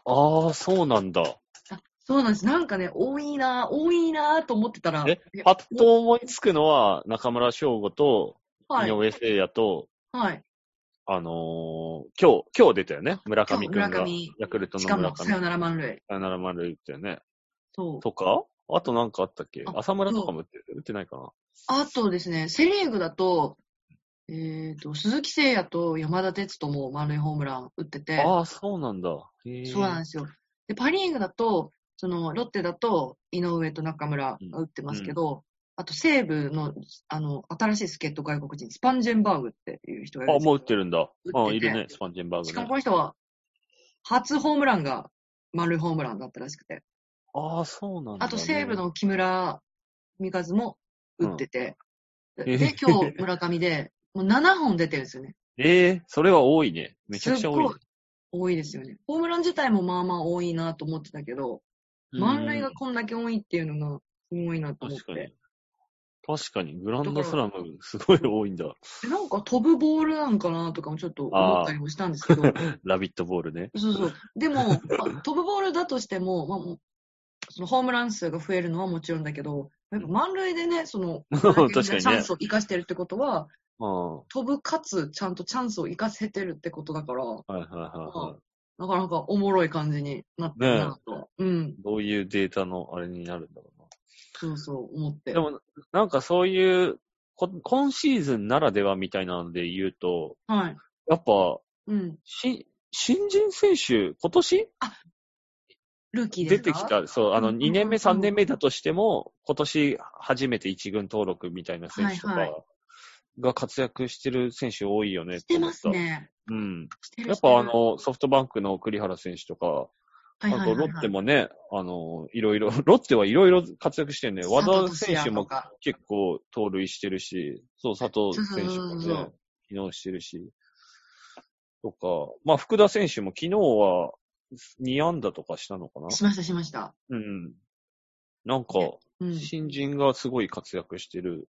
ああ、そうなんだ。あそうなんです。なんかね、多いな、多いなと思ってたら。えパッと思いつくのは、中村翔吾と、はい井。上聖也と、はい。あのー今日、今日出たよね。村上くんが。ヤクルトしかも、の村上。さよなら満塁。さよなら満塁打ったよね。そう。とか？あとなんかあったっけ？あ浅村とかも打ってないかなあとですね、セリーグだと、えっ、と、鈴木誠也と山田哲人も満塁ホームラン打ってて、ああ、そうなんだ。そうなんですよ。で、パリーグだと、その、ロッテだと、井上と中村が打ってますけど、あと西武の、あの、新しい助っ人外国人、スパンジェンバーグっていう人がいるんあ、もう打ってるんだ。あいるね、スパンジェンバーグしかもね。この人は、初ホームランが満塁ホームランだったらしくて。ああ、そうなんだ、ね。あと西武の木村美和も打ってて。うんで、で今日村上で、もう7本出てるんですよね。ええそれは多いね。めちゃくちゃ多い、ね多いですよね。ホームラン自体もまあまあ多いなと思ってたけど、満塁がこんだけ多いっていうのがすごいなと思っ確かにて。。確かに、グランドスラムすごい多いんだ。えなんか飛ぶボールなんかなとかもちょっと思ったりもしたんですけど、ラビットボールね。そうそう。でも、まあ飛ぶボールだとしても、まあ、そのホームラン数が増えるのはもちろんだけど、やっぱ満塁でね、その、チャンスを生かしてるってことは、うん。飛ぶかつちゃんとチャンスを生かせてるってことだから、はいはいはいはい。なかなかおもろい感じになってるなと。うん。どういうデータのあれになるんだろそうそう、思って。うな。でも、なんかそういう、こ今シーズンならではみたいなので言うと、はい。やっぱ、うん。し、新人選手、今年？ルーキーですか？出てきた、そう、あの、うん2年目、うん3年目だとしても、今年初めて1軍登録みたいな選手とかはいはが活躍してる選手多いよねして思った。すね。うん。やっぱあ、の、ソフトバンクの栗原選手とか、あとロッテもね、あの、いろいろ、ロッテはいろいろ活躍してるね。和田選手も結構盗塁してるし、そう、佐藤選手もね、昨日してるし。とか、まあ、福田選手も昨日は2安打とかしたのかなしました、しました。うん。なんか、うん。新人がすごい活躍してる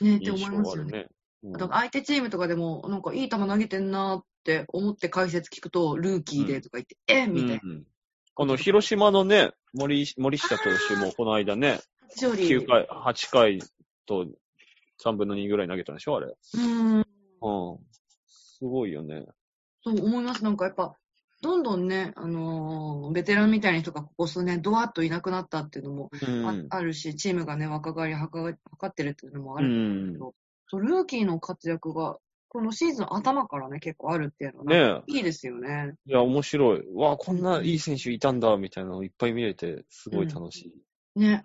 ねって思いますよね。があるね。うんだから相手チームとかでも、なんかいい球投げてんなって思って解説聞くと、ルーキーでとか言って、えみたいな。うんこの広島のね、森、森下投手もこの間ね、勝利。9回、8回と3分の2ぐらい投げたんでしょあれ。うーん。うん。すごいよね。そう思います。なんかやっぱ、どんどんね、あのーベテランみたいな人がここ数年ドワッといなくなったっていうのもあ,、うん。あるし、チームがね、若返りはってるっていうのもあうるんだんけ。ど、そうルーキーの活躍が、このシーズン頭からね、結構あるっていうのは、ねいいですよね。いや、面白い。わあ、こんないい選手いたんだ、みたいなのをいっぱい見れて、すごい楽しい。ね。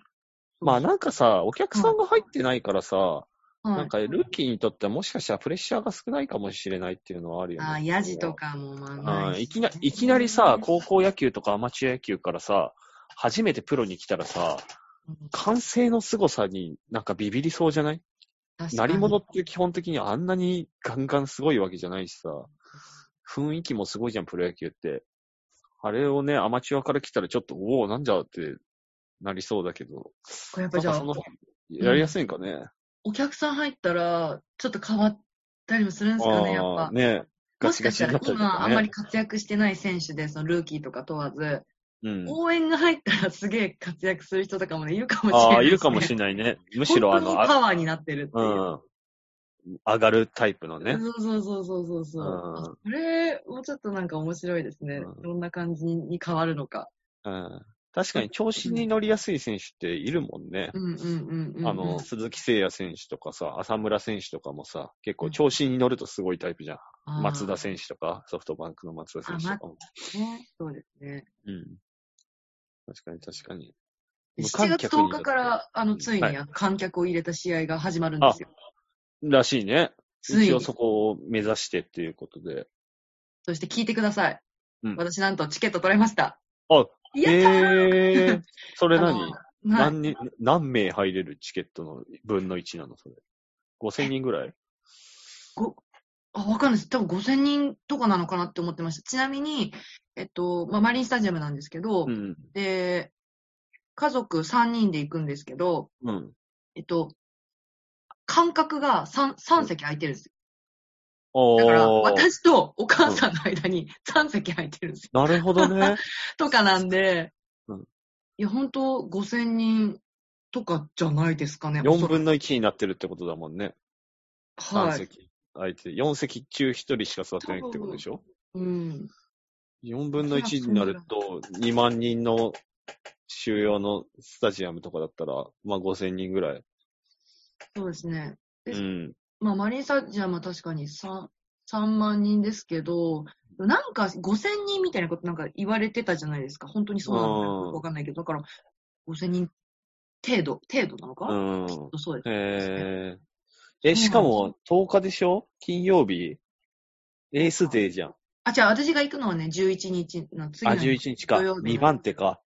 まあなんかさ、お客さんが入ってないからさ、はい、なんかルーキーにとってはもしかしたらプレッシャーが少ないかもしれないっていうのはあるよね。ああ、ヤジとかもまあないしうんいきな、いきなりさ、高校野球とかアマチュア野球からさ、初めてプロに来たらさ、うん完成の凄さになんかビビりそうじゃない？確かに鳴り物って基本的にあんなにガンガンすごいわけじゃないしさ、雰囲気もすごいじゃん、プロ野球って。あれをね、アマチュアから来たらちょっと、おお、なんじゃってなりそうだけど。これやっぱじゃあやりやすいんかね。お客さん入ったら、ちょっと変わったりもするんですかね、やっぱ。ねもしかしたら今あんまり活躍してない選手で、そのルーキーとか問わず、うん。応援が入ったらすげえ活躍する人とかもね、いるかもしれない、ああ、いるかもしれなないね。むしろあの、パワーになってるっていう。うん。上がるタイプのね。そうそうそうそうそうそう。うんれ、もうちょっとなんか面白いですね。うんどんな感じに変わるのか。うん。確かに調子に乗りやすい選手っているもんね。うんうんうんうん。あの、鈴木誠也選手とかさ、浅村選手とかもさ、結構調子に乗るとすごいタイプじゃん。松田選手とか、ソフトバンクの松田選手とかも。ね。そうですね。うん。確かに確かに。で無7月観客に10日から、あの、ついに観客を入れた試合が始まるんですよ。らしいね。ついに一応そこを目指してっていうことで。そして聞いてください。うん私なんとチケット取れました。あ、やったーえー、それあ何何人、何名入れるチケットの分の1なの？それ。5000人ぐらい？ごあ、わかんないです。多分5000人とかなのかなって思ってました。ちなみに、えっと、まあ、マリンスタジアムなんですけど、うん。で、家族3人で行くんですけど、うん。えっと、間隔が 3, 3席空いてるんですだから、ー。私とお母さんの間に3席空いてるんですよ。なるほどね。とかなんで、うんいや、本当5000人とかじゃないですかね。4分の1になってるってことだもんね。3はい。席。相手、4席中1人しか座ってないってことでしょ？うん。4分の1になると、2万人の収容のスタジアムとかだったら、まあ5000人ぐらい。そうですね。でうん。まあ、マリンスタジアムは確かに 3, 3万人ですけど、なんか5000人みたいなことなんか言われてたじゃないですか。本当にそうなのかうんわかんないけど、だから5000人程度、程度なのか、うん。そうです。えー、え、しかも10日でしょ？金曜日エースデーじゃん。あ、じゃあ私が行くのはね、11日の次あ、の11日か。土曜日2番手か。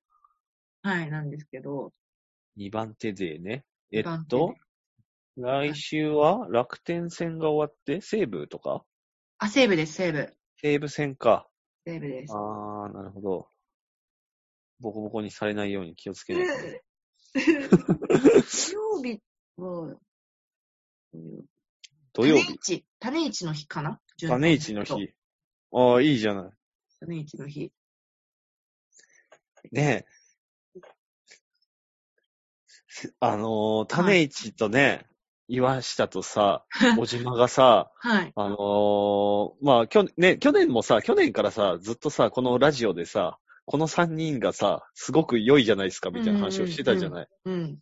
はい、なんですけど、2番手デーね。えっと、来週は？楽天戦が終わって、西武とか？あ、西武です、西武。西武戦か。西武です。あー、なるほど。ボコボコにされないように気をつけないとね。土曜日は、うん土曜日。種市、種市の日かな？種市の。日。ああ、いいじゃない。種市の日。ねえ。あのー、種市とね、岩下とさ、小島がさ、はい。あのー、まあ、きょ、ね、去年もさ、去年からさ、ずっとさ、このラジオでさ、この3人がさ、すごく良いじゃないですか、みたいな話をしてたじゃない。うん。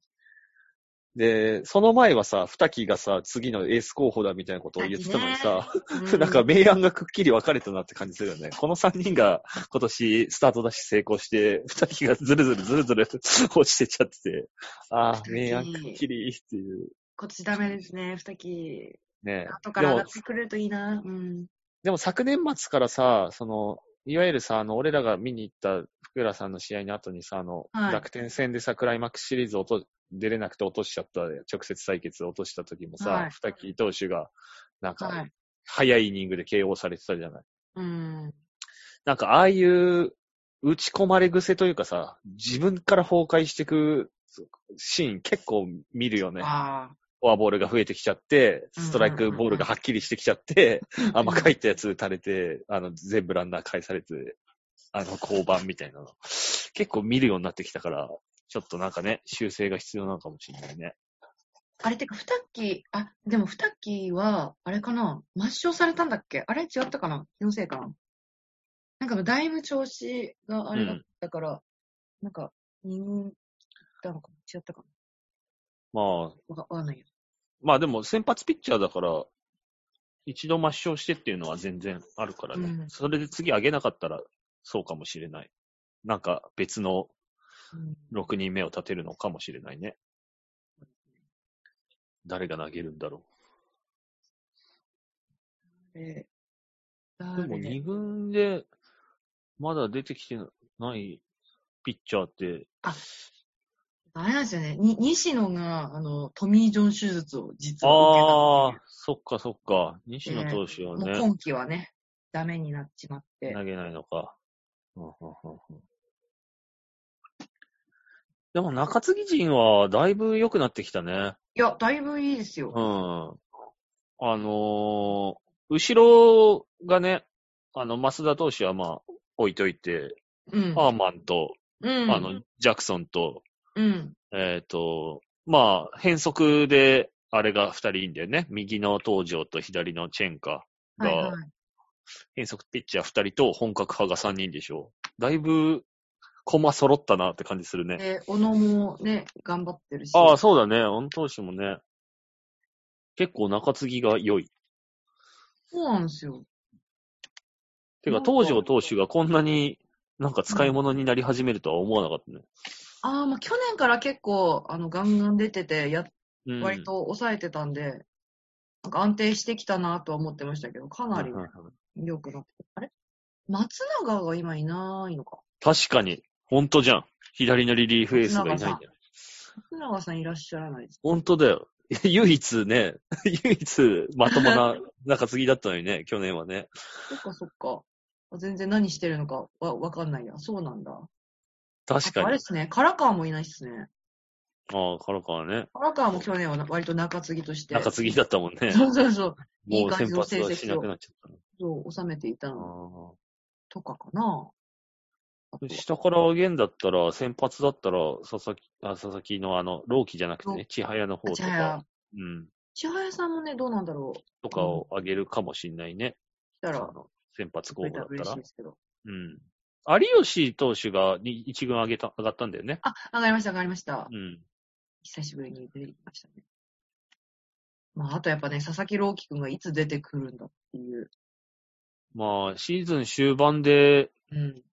で、その前はさ、二木がさ、次のエース候補だみたいなことを言ってたのにさ、うなんか明暗がくっきり分かれたなって感じするよね。この3人が今年スタートダッシュ成功して、二木がずるずるずるずる落ちてっちゃってて、ああ、明暗くっきりっていう。今年ダメですね、二木。ね後から上がってくれるといいな。うん。でも昨年末からさ、その、いわゆるさ、あの、俺らが見に行った福浦さんの試合の後にさ、あの、はい楽天戦でさ、クライマックスシリーズ落と出れなくて落としちゃった、直接対決落とした時もさ、はい投手が、なんか、はい。早いイニングで KO されてたじゃない。うん。なんか、ああいう打ち込まれ癖というかさ、自分から崩壊していくシーン結構見るよね。あフォアボールが増えてきちゃって、ストライクボールがはっきりしてきちゃって、あ。甘かいったやつ打たれて、あの、全部ランナー返されて、あの、降板みたいなの。結構見るようになってきたから、ちょっとなんかね、修正が必要なのかもしれないね。あれてか、二木、あ、でも二木は、あれかな抹消されたんだっけ？あれ違ったかな？気のせいかな？なんかだいぶ調子があれだったから、なんか、2軍行ったのかな？違ったかな？まあ、わかわかんないけど。まあでも先発ピッチャーだから、一度抹消してっていうのは全然あるからね。うんそれで次上げなかったらそうかもしれない。なんか別のうん6人目を立てるのかもしれないね。誰が投げるんだろでう。でも誰2軍でまだ出てきてないピッチャーって、あれなんですよね。に西野が、あの、トミー・ジョン手術を実はああ受けたっていう。そっかそっか。西野投手はね、もう今季はね、ダメになっちまって。投げないのか。うんうんうんうんでも中継ぎ陣はだいぶ良くなってきたね。いや、だいぶいいですよ。うん。あのー後ろがね、あの、増田投手はまあ、置いといて、うん。ハーマンと、うん。あの、ジャクソンと、うん。えっ、と、まあ、変則で、あれが二人いいんだよね。右の東条と左のチェンカが、はいはい。変則ピッチャー二人と本格派が三人でしょ。だいぶ、駒揃ったなって感じするね。で、小野もね、頑張ってるし。ああ、そうだね。御投手もね。結構中継ぎが良い。そうなんですよ。てか東条投手がこんなになんか使い物になり始めるとは思わなかったね。ああ、まあ去年から結構、あの、ガンガン出てて、や、うん。割と抑えてたんで、なんか安定してきたなとは思ってましたけど、かなりはいはいはい良くなって。あれ？松永が今いないのか。確かに。ほんとじゃん。左のリリーフエースがいないんだよ。松永さんいらっしゃらないです。ほんとだよ。唯一ね、唯一まともな中継ぎだったのにね、去年はね。そっかそっか。全然何してるのかわ、わかんないや。そうなんだ。確かにあれで。すね、唐川もいないっすね。ああ、カラカはね。唐川も去年はな割と中継ぎとして。中継ぎだったもんね。そうそうそう。いいもう先感じの発はしなくなっちゃったそう、収めていたのの。とかかな。あとは下から上げんだったら、先発だったら、佐々木、あ佐々木のあの、朗希じゃなくてね、千早の方と千早か、うん、千早さんもね、どうなんだろう。とかを上げるかもしんないね。来たら、あの先発候補だったら嬉しいで。すけど。うん。有吉投手がに一軍上げた、上がったんだよね。あ、上がりました、上がりました。うん。久しぶりに出てきましたね。まあ、あとやっぱね、佐々木朗希くんがいつ出てくるんだっていう。まあ、シーズン終盤でうん。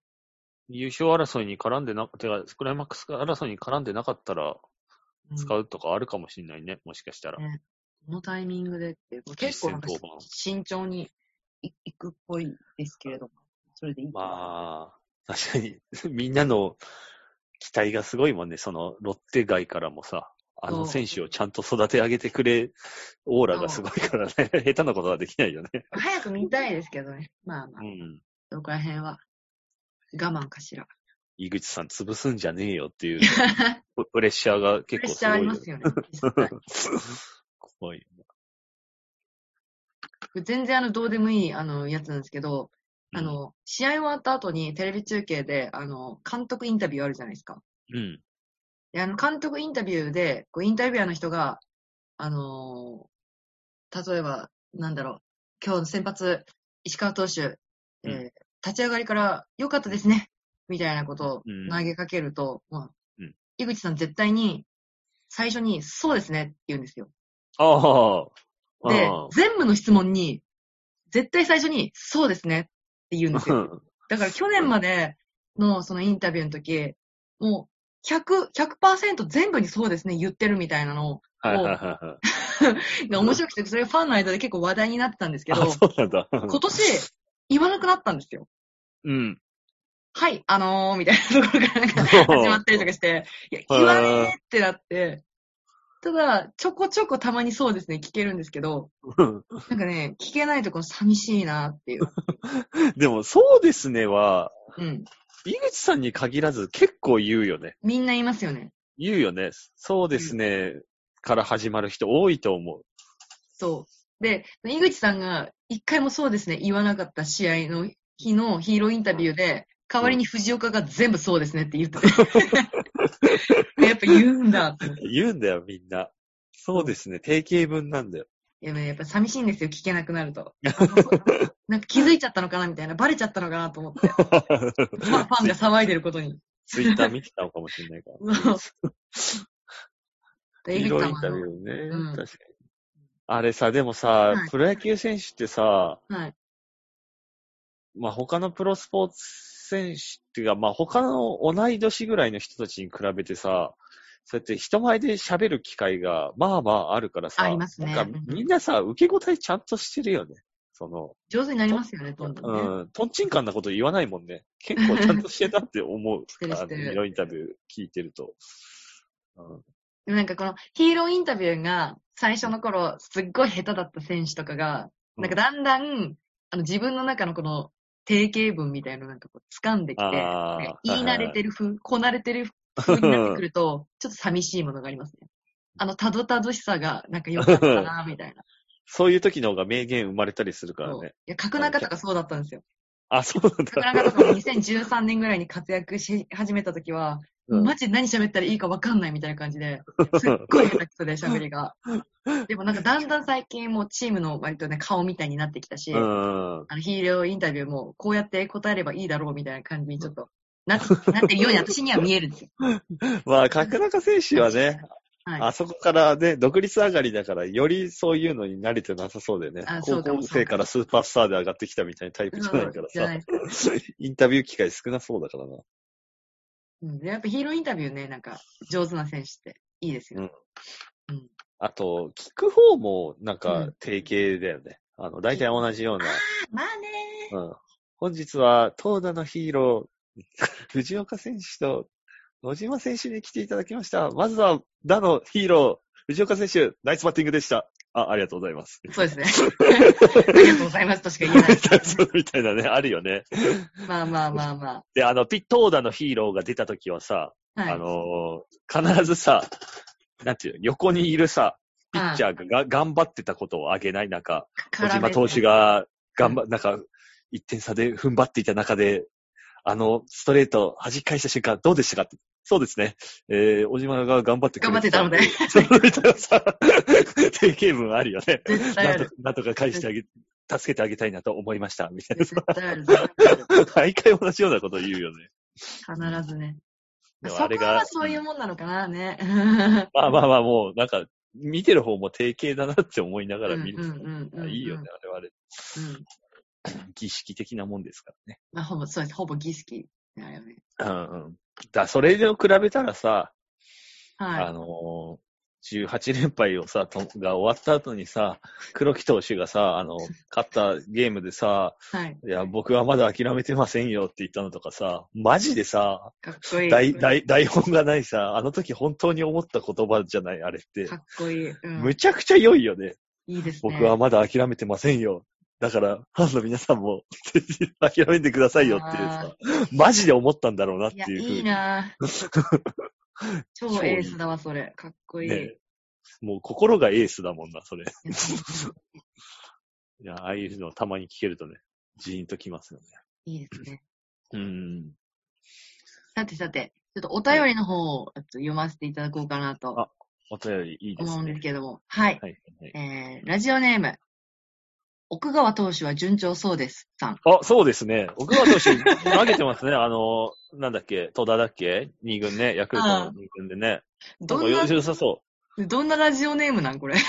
優勝争いに絡んでな、てか、クライマックス争いに絡んでなかったら、うん使うとかあるかもしんないね、もしかしたら。ねこのタイミングでって結構なんか慎重にいいくっぽいですけれども、それでいいかなまあ、確かに、みんなの期待がすごいもんね。その、ロッテ外からもさ、あの選手をちゃんと育て上げてくれ、オーラがすごいからね。下手なことはできないよね。早く見たいですけどね。まあまあ、うん。そこら辺は我慢かしら。井口さん潰すんじゃねえよっていう、ププレッシャーがプレッ結構すごいよシャーありま。すよね。怖い。全然あの、どうでもいいあの、やつなんですけど、うんあ、の、試合終わった後にテレビ中継で、あの、監督インタビューあるじゃないですか。うん。で、あの、監督インタビューで、こう、インタビュアーの人が、あのー例えば、なんだろう、今日の先発、石川投手、えーうん立ち上がりから良かったですね、みたいなことをうん投げかけると、まあうん井口さん絶対に、最初に、そうですねって言うんですよ。ああ。で全部の質問に、絶対最初に、そうですねって言うんですよ。だから去年までのそのインタビューの時、もう100、100%全部にそうですね言ってるみたいなのはいはいはいはい。が 面白くて、それがファンの間で結構話題になってたんですけどあ、、そうなんだ。今年言わなくなったんですよ。うん。はい、あのー、みたいなところからなんか始まったりとかして、いや、言わねえってなって、ただ、ちょこちょこたまにそうですね、聞けるんですけど、なんかね、聞けないところ寂しいなっていう。でも、そうですねは、うん。井口さんに限らず結構言うよね。みんな言いますよね。言うよね。そうですね、から始まる人多いと思う。そう。で、井口さんが一回もそうですね、言わなかった試合の日のヒーローインタビューで、代わりに藤岡が全部そうですねって言ってて。やっぱ言うんだって。言うんだよ、みんな。そうですね、定型文なんだよ。ややっぱ寂しいんですよ、聞けなくなると。なんか気づいちゃったのかなみたいな、バレちゃったのかなと思って。ファンファンが騒いでることに。ツイッター見てたのかもしれないから。そう。インタビュー。ーね、うん確かに。あれさ、でもさ、はいプロ野球選手ってさ、はい。まあ他のプロスポーツ選手っていうか、まあ他の同い年ぐらいの人たちに比べてさ、そうやって人前で喋る機会がまあまああるからさ、ありますねなんかみんなさ、受け答えちゃんとしてるよね。その、上手になりますよね、どんどんね。うん、とんちんかんなこと言わないもんね。結構ちゃんとしてたって思う。してるしてるあのヒーローインタビュー聞いてると。うんでもなんかこのヒーローインタビューが最初の頃すっごい下手だった選手とかが、うんなんかだんだん、あの自分の中のこの定型文みたいなのをなんかこう掴んできて、言い慣れてる風、こなれてる風になってくると、ちょっと寂しいものがありますね。あのたどたどしさがなんか良かったな、みたいな。そういう時の方が名言生まれたりするからそういね。や、角中とかそうだったんですよ。あ、そうなん角だ。中とかも2013年ぐらいに活躍し始めた時は、うんマジで何喋ったらいいか分かんないみたいな感じで、すっごい下手くそで喋りが。でもなんかだんだん最近もうチームの割とね、顔みたいになってきたし、うん。あのヒーローインタビューもこうやって答えればいいだろうみたいな感じにちょっとななってるように私には見えるんですよ。まあ、角中選手はね、はい。あそこからね、独立上がりだから、よりそういうのに慣れてなさそうだよね高校生からスーパースターで上がってきたみたいなタイプじゃないからさ。インタビュー機会少なそうだからな。うん、でやっぱヒーローインタビューね、なんか上手な選手っていいですよ。あと、聞く方もなんうかん定型だよね。あの、大体同じような。まあねうん。本日は、東田のヒーロー、藤岡選手と野島選手に来ていただきました。まずは、打のヒーロー、藤岡選手、ナイスバッティングでした。あ、ありがとうございます。そうですね。ありがとうございますとしか言えないです。みたいなね、あるよね。まあまあまあまで、あの、ピットーダのヒーローが出た時はさ、あ。はい。あのー必ずさ、なんていうの、横にいるさ、ピッチャーがが頑張ってたことをあげない中、小島投手が頑張、なんか、1点差で踏ん張っていた中で、あの、ストレート弾き返した瞬間、どうでしたかって。そうですね。えー、小島が頑張ってくれ頑張ってたので。そうみたいなさ、定型文あるよね。絶対あるなんと。なんとか返してあげ、助けてあげたいなと思いました。みたいな絶さ。対ある。毎回同じようなこと言うよね。必ずね。でもそこあれがはそういうもんなのかなね。まあまあまあ、もう、なんか、見てる方も定型だなって思いながら見る。いいよね、あれはあれ。うん。儀式的なもんですからね。まあ、ほぼ、そうです。ほぼ儀式だよね。うんうん。だそれで比べたらさ、はい。あのー18連敗をさ、とが終わった後にさ、黒木投手がさ、あの、勝ったゲームでさ、はい。いや、僕はまだ諦めてませんよって言ったのとかさ、マジでさ、かっこいい。台、台、台本がないさ、あの時本当に思った言葉じゃない、あれってか。っこいい。うん。むちゃくちゃ良いよね。いいですね。僕はまだ諦めてませんよ。だから、ファンの皆さんも 諦めてくださいよっていうさ、マジで思ったんだろうなっていうふうに。いいな 超エースだわ、それ。かっこいい。ねもう心がエースだもんな、それ。いや ああいうのをたまに聞けるとね、ジーンときますよね。いいですね。うん。さてさて、ちょっとお便りの方を読ませていただこうかなとあお便りいいです思うんでね。すけども。はい。はい。はい、えー、ラジオネーム、奥川投手は順調そうです。さん。あ、そうですね。奥川投手投げてますね。あの、なんだっけ、戸田だっけ？二軍ね、ヤクルトの二軍でね。どんな良さそどんなラジオネームなんこれ？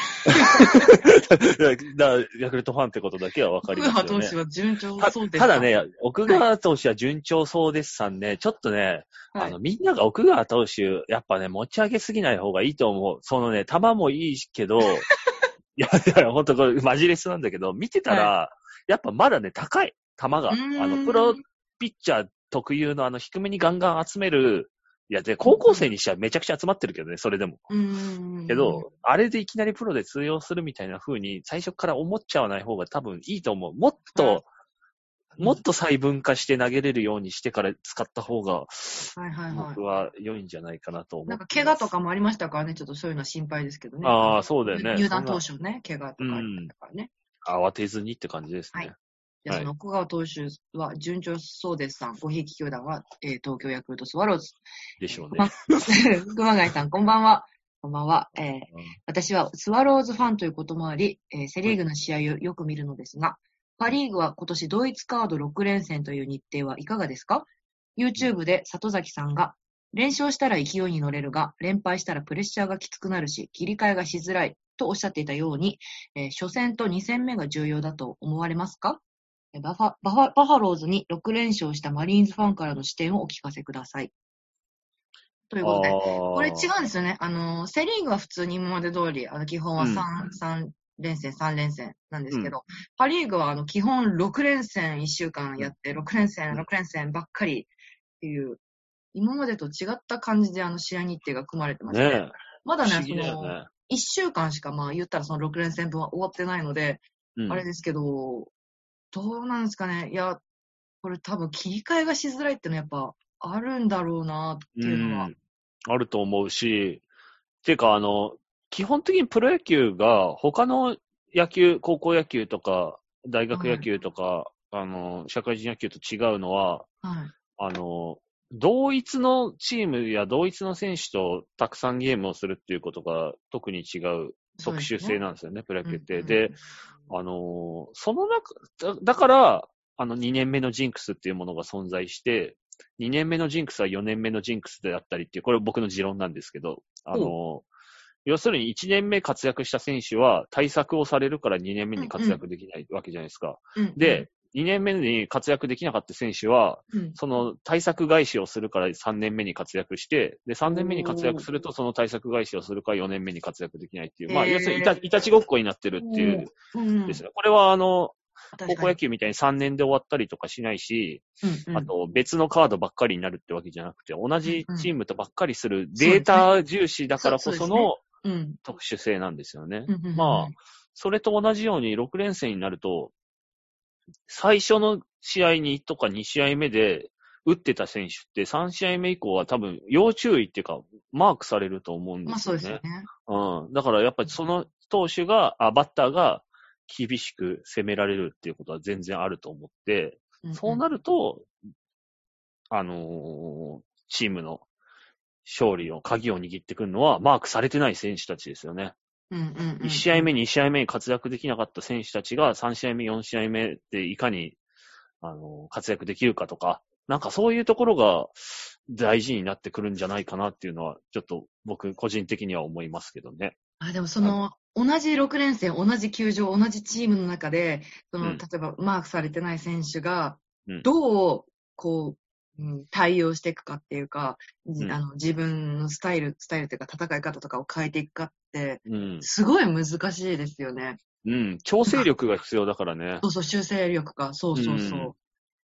う。だだヤクルトファンってことだけはわかり奥ますよね川投手。は順調たそうです。ただ、ね、奥川投手は順調そうですさんね、ちょっとね、はいあの、みんなが奥川投手、やっぱね、持ち上げすぎない方がいいと思う。そのね、球もいいけど、いやいや、ほんとこれ、マジレスなんだけど、見てたら、やっぱまだね、高い、球が。あの、プロピッチャー特有のあの、低めにガンガン集める、いや、で、高校生にしてはめちゃくちゃ集まってるけどね、それでも。けど、あれでいきなりプロで通用するみたいな風に、最初から思っちゃわない方が多分いいと思う。もっと、もっと細分化して投げれるようにしてから使った方が、はいはいはい僕。は良いんじゃないかなと思う。なんか怪我とかもありましたからね、ちょっとそういうのは心配ですけどね。ああ、そうだよね。入団当初ね、怪我とかありましたからね。な慌てずにって感じですね。はいじゃあ、その奥川投手は順調そうですさん、ごひいき球団は、えー東京ヤクルトスワローズ。でしょうね。ま 熊谷さん、こんばんは。こんばんは。えー私はスワローズファンということもあり、えーセリーグの試合をよく見るのですが、パリーグは今年ドイツカード6連戦という日程はいかがですか ?YouTube で里崎さんが、連勝したら勢いに乗れるが、連敗したらプレッシャーがきつくなるし、切り替えがしづらいとおっしゃっていたように、えー初戦と2戦目が重要だと思われますか？えーバファバファバファローズに6連勝したマリーンズファンからの視点をお聞かせください。ということで、ここれ違うんですよね。あの、セリーグは普通に今まで通り、あの、基本はうん3、三連戦、3連戦なんですけど、パリーグはあの、基本6連戦1週間やって、6連戦、6連戦ばっかりっていう、今までと違った感じであの、試合日程が組まれてまして、ねえ。まだね、その、ね。1週間しかまあ言ったらその6連戦分は終わってないので、うんあれですけど、どうなんですかね。いや、これ多分切り替えがしづらいってのはやっぱあるんだろうなっていうのは。うんあると思うし、ていうか、あの、基本的にプロ野球が他の野球、高校野球とか、大学野球とか、あの、社会人野球と違うのは、はい。あの、同一のチームや同一の選手とたくさんゲームをするっていうことが特に違う特殊性なんですよね、プロ野球って。うんで、あの、その中、だだから、あの、2年目のジンクスっていうものが存在して、2年目のジンクスは4年目のジンクスであったりっていう、これ僕の持論なんですけど、あの、要するに1年目活躍した選手は対策をされるから2年目に活躍できないわけじゃないですか。うん。で、2年目に活躍できなかった選手は、うん。その対策返しをするから3年目に活躍して、で、3年目に活躍するとその対策返しをするから4年目に活躍できないっていう、まあ、要するにいたいたちごっこになってるっていううん。ですね。これはあの、高校野。球みたいに3年で終わったりとかしないし、うんうん。あと別のカードばっかりになるってわけじゃなくて、同じチームとばっかりするんデータ重視だからこそのうん特殊性なんですよね。うんまあ、それと同じように6連戦になると、最初の試合にとか2試合目で打ってた選手って3試合目以降は多分要注意っていうか、マークされると思うんでまあすよね。そうですよね。うん。だからやっぱりその投手が、あ、バッターが厳しく攻められるっていうことは全然あると思って、そうなると、あのーチームの勝利の鍵を握ってくるのは、マークされてない選手たちですよね。うんうんうんうん1試合目、2試合目に活躍できなかった選手たちが3試合目、4試合目でいかに、あの、活躍できるかとか、なんかそういうところが大事になってくるんじゃないかなっていうのは、ちょっと僕個人的には思いますけどね。あ、でもその、同じ6連戦、同じ球場、同じチームの中で、その、うん例えばマークされてない選手がうん、どう、こう、うん対応していくかっていうか、じうんあの自分のスタイル、スタイルというか戦い方とかを変えていくかって、うん。すごい難しいですよね。うん。調整力が必要だからねそ。うそう、修正力か、そうそうそう。うん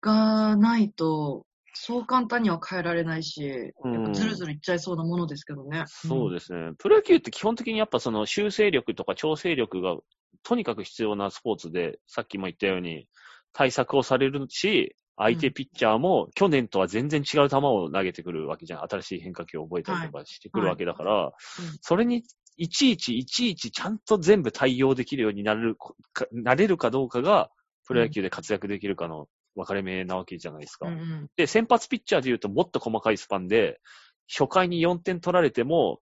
がないと、そう簡単には変えられないし、うんやっぱずるずるいっちゃいそうなものですけどね。そうですね。プロ野球って基本的にやっぱその修正力とか調整力がとにかく必要なスポーツで、さっきも言ったように対策をされるし、相手ピッチャーも去年とは全然違う球を投げてくるわけじゃん。新しい変化球を覚えたりとかしてくるわけだから、うん。それにいちいちいちいちちゃんと全部対応できるようになれるか、なれるかどうかが、プロ野球で活躍できるかの分かれ目なわけじゃないですか。うんうん。で、先発ピッチャーで言うともっと細かいスパンで、初回に4点取られても、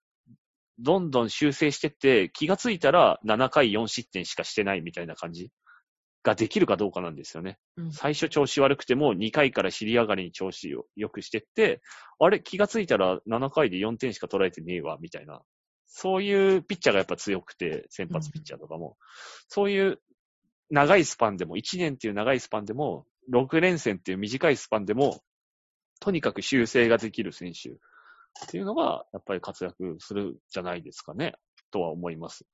どんどん修正してって、気がついたら7回4失点しかしてないみたいな感じができるかどうかなんですよね。うん最初調子悪くても2回から尻上がりに調子を良くしてって、あれ気がついたら7回で4点しか取られてねえわ、みたいな。そういうピッチャーがやっぱ強くて、先発ピッチャーとかも。そういう長いスパンでも、1年っていう長いスパンでも、6連戦っていう短いスパンでも、とにかく修正ができる選手っていうのが、やっぱり活躍するんじゃないですかね、とは思います。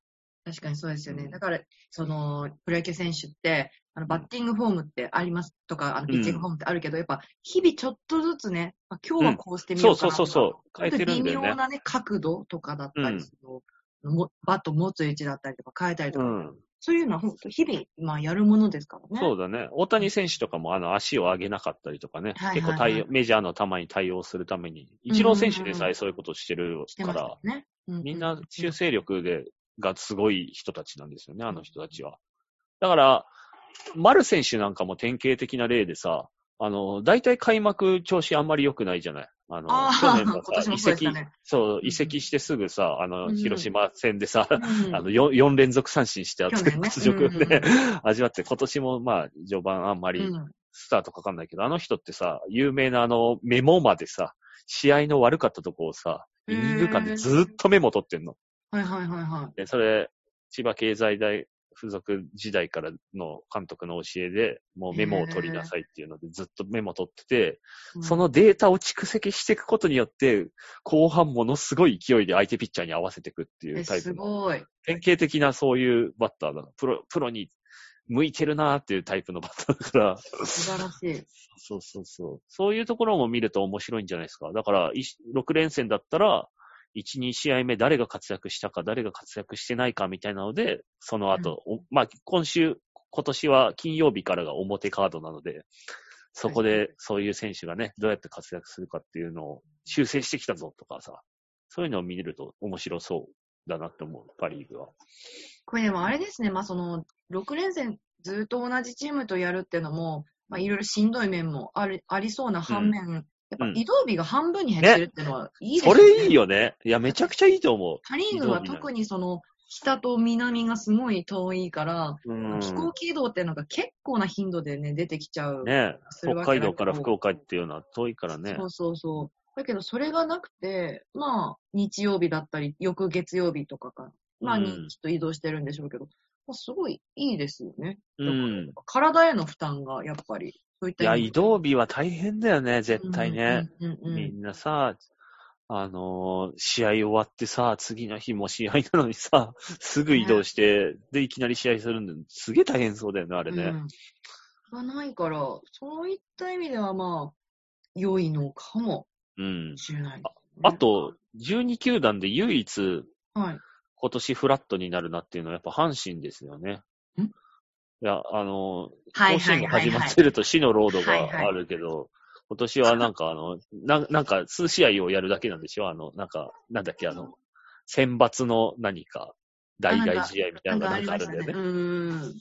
確かにそうですよね。うんだから、その、プロ野球選手って、あの、バッティングフォームってありますとか、あの、ピッチングフォームってあるけど、やっぱ、日々ちょっとずつね、まあ、今日はこうしてみようかなとか、そうそうそうそう変えてるんだよね微妙なね、角度とかだったりする、もバット持つ位置だったりとか変えたりとか、うん。そういうのは本当日々、まあ、やるものですからね。そうだね。大谷選手とかもあの足を上げなかったりとかね。はいはいはい結構対応、メジャーの球に対応するために。イチロー選手でさえそういうことをしてるから、からね。ううみんな修正力で、がすごい人たちなんですよね、あの人たちは。だから、丸選手なんかも典型的な例でさ、あの、大体開幕調子あんまり良くないじゃない。あの、あー去年のさ、移籍もそう移籍してすぐさ、あの、うん。広島戦でさ、うん。あの4、4連続三振して去年ね。屈辱うんうんで、味わって、今年もまあ、序盤あんまりうん。スタートかかんないけど、あの人ってさ、有名なあの、メモまでさ、試合の悪かったとこをさ、イニング間でずっとメモ取ってんの。はいはいはいはい。で、それ、千葉経済大附属時代からの監督の教えで、もうメモを取りなさいっていうので、ずっとメモ取ってて、うんそのデータを蓄積していくことによって、後半ものすごい勢いで相手ピッチャーに合わせていくっていうタイプの、ごい。典型的なそういうバッターだな。プロ、プロに向いてるなーっていうタイプのバッターだから、素晴らしい。そうそうそう。そういうところも見ると面白いんじゃないですか。だから、い6連戦だったら、1、2試合目誰が活躍したか、誰が活躍してないかみたいなので、その後、おまあ、今週、今年は金曜日からが表カードなので、そこでそういう選手がね、どうやって活躍するかっていうのを修正してきたぞとかさ、そういうのを見ると面白そうだなって思う、パリーグは。これでもあれですね、まあその、6連戦ずっと同じチームとやるっていうのも、まあいろいろしんどい面もある、ありそうな反面、やっぱうん移動日が半分に減ってるっていうのはいいですそね。れいいよね。いや、めちゃくちゃいいと思パリーグは特にその、北と南がすごい遠いから。飛行機移動っていうのが結構な頻度でね、出てきちゃう。ね北海道から福岡っていうのは遠いからね。そうそうそう。だけど、それがなくて、まあ、日曜日だったり、翌月曜日とかか、まあ、ちょっと移動してるんでしょうけど、まあ、すごいいいですよね。うん。体への負担が、やっぱり、そういったいや、移動日は大変だよね、絶対ね。。うんうんうんうんみんなさ、あのー試合終わってさ、次の日も試合なのにさ、すぐ移動して、で、いきなり試合するんで、すげえ大変そうだよね、あれね。うんがないから、そういった意味ではまあ、良いのかもうん。しれないですね、あと、12球団で唯一、はい。今年フラットになるなっていうのはやっぱ阪神ですよね。んいや、あの甲子園が始まはいってると死のロードはいはいがあるけど、今年はなんかあの、ななんか数試合をやるだけなんでしょあの、なんか、なんだっけ、あの、選抜の何か、代替試合みたいなのがなんかあるんだよね。うーん。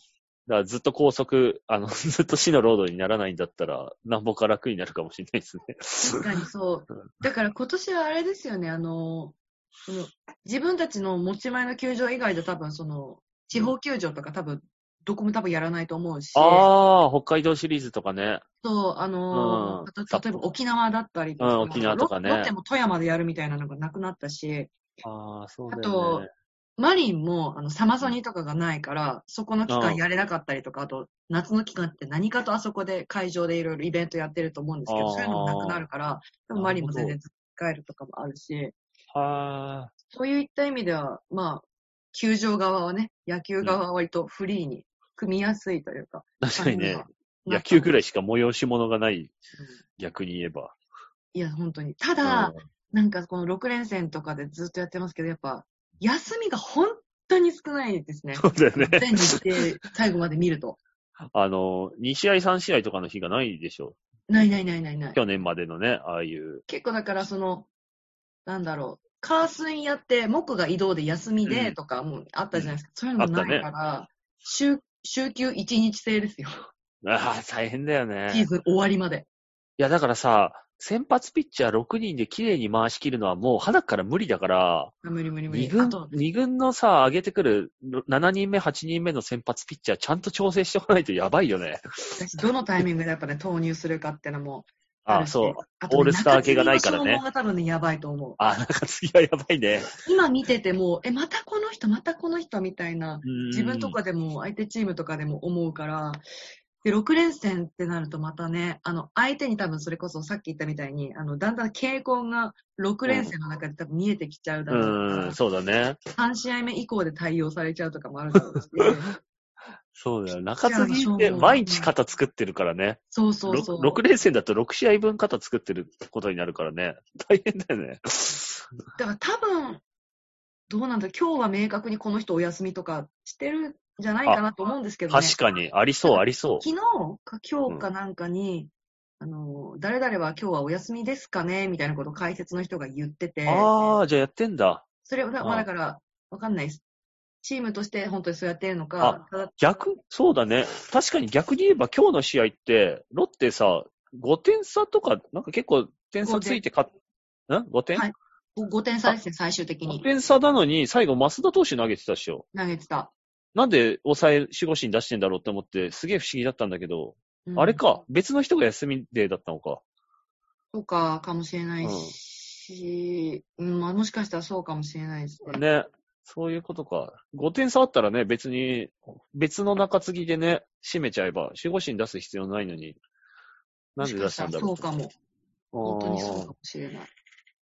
だからずっと高速、あの、ずっと死のロードにならないんだったら、なんぼか楽になるかもしれないですね。確かにそう。だから今年はあれですよね、あの、その自分たちの持ち前の球場以外で多分その、地方球場とか多分、どこも多分やらないと思うし、ああ、北海道シリーズとかね。そう、あのうん。た例えば沖縄だったりとか、うん沖縄とかね。ロロッテも富山でやるみたいなのがなくなったし、ああ、そうだね。と。マリンもあのサマソニとかがないから、そこの期間やれなかったりとか、あと夏の期間って何かとあそこで会場でいろいろイベントやってると思うんですけど、あー。そういうのもなくなるから、でもマリンも全な然使えるとかもあるし、はそういった意味では、まあ、球場側はね、野球側は割とフリーに組みやすいというか。あ、確かにね。野球ぐらい。いしか催し物がない、うん逆に言えば。いや、本当に。ただ、なんかこの6連戦とかでずっとやってますけど、やっぱ、休みが本当に少ないですね。そうだよね。全日程最後まで見ると。あの、2試合3試合とかの日がないでしょ。ないないないないない。去年までのね、ああいう。結構だからその、なんだろう、カー水やって、木が移動で休みでとかもあったじゃないですか。そういうのもないから、週、週休1日制ですよ。ああ、大変だよね。シーズン終わりまで。いや、だからさ、先発ピッチャー6人で綺麗に回し切るのはもう花から無理だから、あ無理無理無理。2軍二軍のさ、上げてくる7人目、8人目の先発ピッチャーちゃんと調整しておかないとやばいよね。私どのタイミングでやっぱね、投入するかってのもあそう。オールスター系がないからねが多分ね、やばいと思う。あ、なんか次はやばいね。今見てても、え、またこの人、またこの人みたいな、自自分とかでも、相手チームとかでも思うから、で、6連戦ってなるとまたね、あの、相手に多分それこそさっき言ったみたいに、あの、だんだん傾向が6連戦の中で多分見えてきちゃうだろううん、そうだね。3試合目以降で対応されちゃうとかもあるだろうし、そうだよ。中継ぎって毎日肩作ってるからね。そうそうそう。6連戦だと6試合分肩作ってることになるからね。大変だよね。だから多分、どうなんだ、今日は明確にこの人お休みとかしてるんじゃないかなと思うんですけどね。確かに、ありそう、ありそう。昨日か今日かなんかに、あの、誰々は今日はお休みですかねみたいなことを解説の人が言ってて、ああ、じゃあやってんだ。それは、まああだから、わかんないです。チームとして本当にそうやってるのか、ただ、逆？そうだね。確かに逆に言えば今日の試合って、ロッテさ、5点差とか、なんか結構点差ついて勝っ5点、はい5点差ですね、最終的 ?5 に。点差なのに、最後、増田投手投げてたっしょ。投げてた。なんで抑え、守護神出してんだろうって思って、すげえ不思議だったんだけど、うんあれか、別の人が休みデーだったのか？そうか、かもしれないし、うん、まあもしかしたらそうかもしれないですね。ね。そういうことか。5点差あったらね、別に、別の中継ぎでね、締めちゃえば、守護神出す必要ないのに、なんで出したんだろうそうかも。本当にそうかもしれない。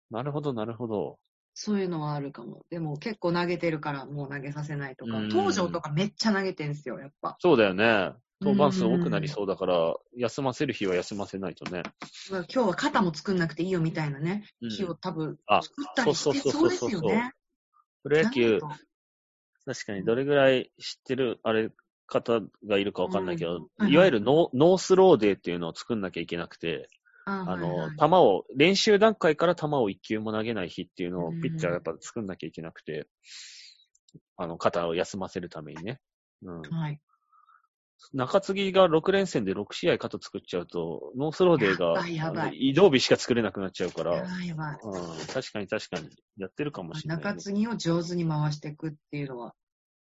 なるほど、なるほど。そういうのはあるかも。でも結構投げてるからもう投げさせないとかうん。東条とかめっちゃ投げてんすよ、やっぱ。そうだよね。登板数多くなりそうだから、休ませる日は休ませないとね。今日は肩も作んなくていいよみたいなね、うん日を多分あ作ったりしてそうですよね。プロ野球確かにどれぐらい知ってる、あれ、方がいるかわかんないけど、うんはいわゆるノースローデーっていうのを作んなきゃいけなくて、とああの、はいはい球を、練習段階から球を一球も投げない日っていうのをうんピッチャーがやっぱ作んなきゃいけなくて、あの、肩を休ませるためにね。うん。はい。中継ぎが6連戦で6試合肩作っちゃうと、ノースローデーが移動日しか作れなくなっちゃうから。うん、確かに確かに、やってるかもしれない、ね。中継ぎを上手に回していくっていうのは、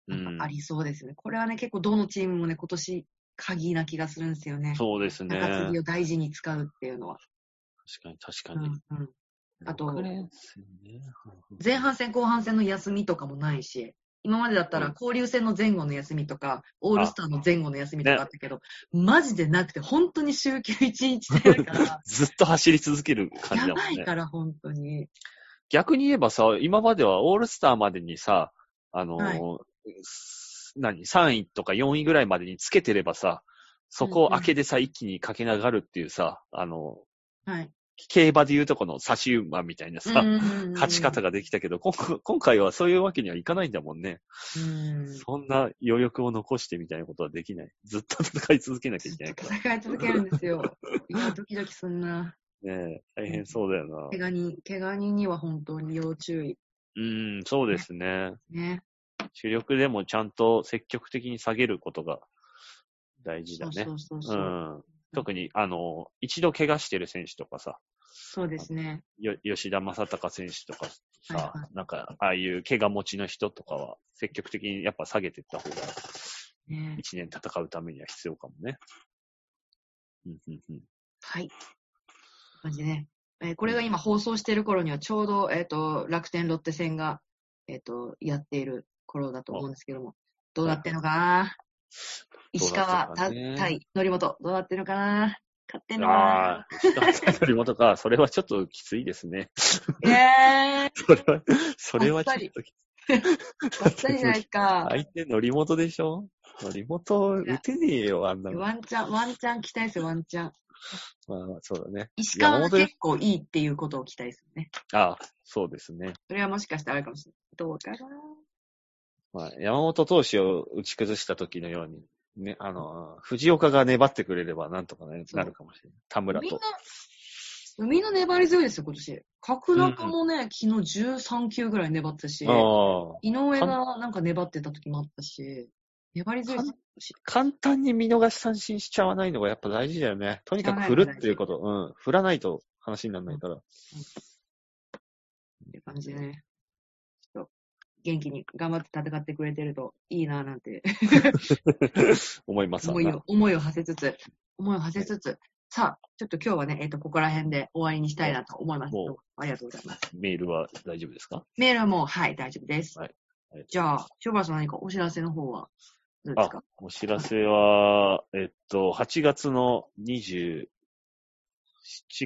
うんありそうですね。これはね、結構どのチームもね、今年、鍵な気がするんですよね。そうですね。中継ぎ確を大事に使うっていうのは。かに確かうんに。うん、あと6連戦ね前半戦、後半戦の休みとかもないし、今までだったうんら交流戦の前後の休みとか、オールスターの前後の休みとかあったけど、マジでなくて、本当に週休1日でから、ずっと走り続ける感じやだもんね。ばいから、本当に。逆に言えばさ、今まではオールスターまでにさ、あのーはい何 ?3 位とか4位ぐらいまでにつけてればさ、そこを明けでさ、一気に駆け上がるっていうさ、あの、はい。競馬でいうとこの差し馬みたいなさ、勝ち方ができたけど、今回はそういうわけにはいかないんだもんね。うんそんな余力を残してみたいなことはできない。ずっと戦い続けなきゃいけないから。戦い続けるんですよ。いや、ドキドキすんな。ねえ、大変そうだよな。怪我人、怪我人には本当に要注意。うん、そうですね。ね。主力でもちゃんと積極的に下げることが大事だね。そうそうそうそう。うん。特に、あの、一度怪我してる選手とかさ、そうですね。よ吉田正尚選手とかさ、はいはなんか、ああいう怪我持ちの人とかは、積極的にやっぱ下げていった方が、ね一年戦うためには必要かもね。うんうんうん。はい。感じね。えーこれが今放送している頃にはちょうど、えっ、と、楽天ロッテ戦が、えっ、と、やっている頃だと思うんですけども、どうなってんのかな？石川、ね対、則本、どうなってるのかな？勝ってんのかああ、森本か。それはちょっときついですね。なえ それは、それはちょっときつい。ー、ばっさりじゃないか。相手、則本でしょ？則本、打てねえよ、あんなの。ワンチャン、ワンチャン期待ですよ、ワンチャン。まあ、そうだね。石川が結構いいっていうことを期待するね。ああ、そうですね。それはもしかしたらあるかもしれない。どうかな？まあ、山本投手を打ち崩した時のように、ね、あの、藤岡が粘ってくれればなんとかね、なるかもしれない。田村と。、みんな粘り強いですよ、今年。角中もね、昨日13球ぐらい粘ってたし。井上がなんか粘ってた時もあったし、粘り強いですよ、今年。簡単に見逃し三振しちゃわないのがやっぱ大事だよね。とにかく振るっていうこと。うん。振らないと話にならないから。って感じでね。元気に頑張って戦ってくれてるといいなぁなんて。思います思いを、思いを馳せつつ、思いを馳せつつ、さあ、ちょっと今日はね、えっ、と、ここら辺で終わりにしたいなと思います。ありがとうございます。メールは大丈夫ですか？メールはもう、はい、大丈夫です。はい。はい。じゃあ、塩原さん何かお知らせの方は、どうですあか、お知らせは、えっと、8月の27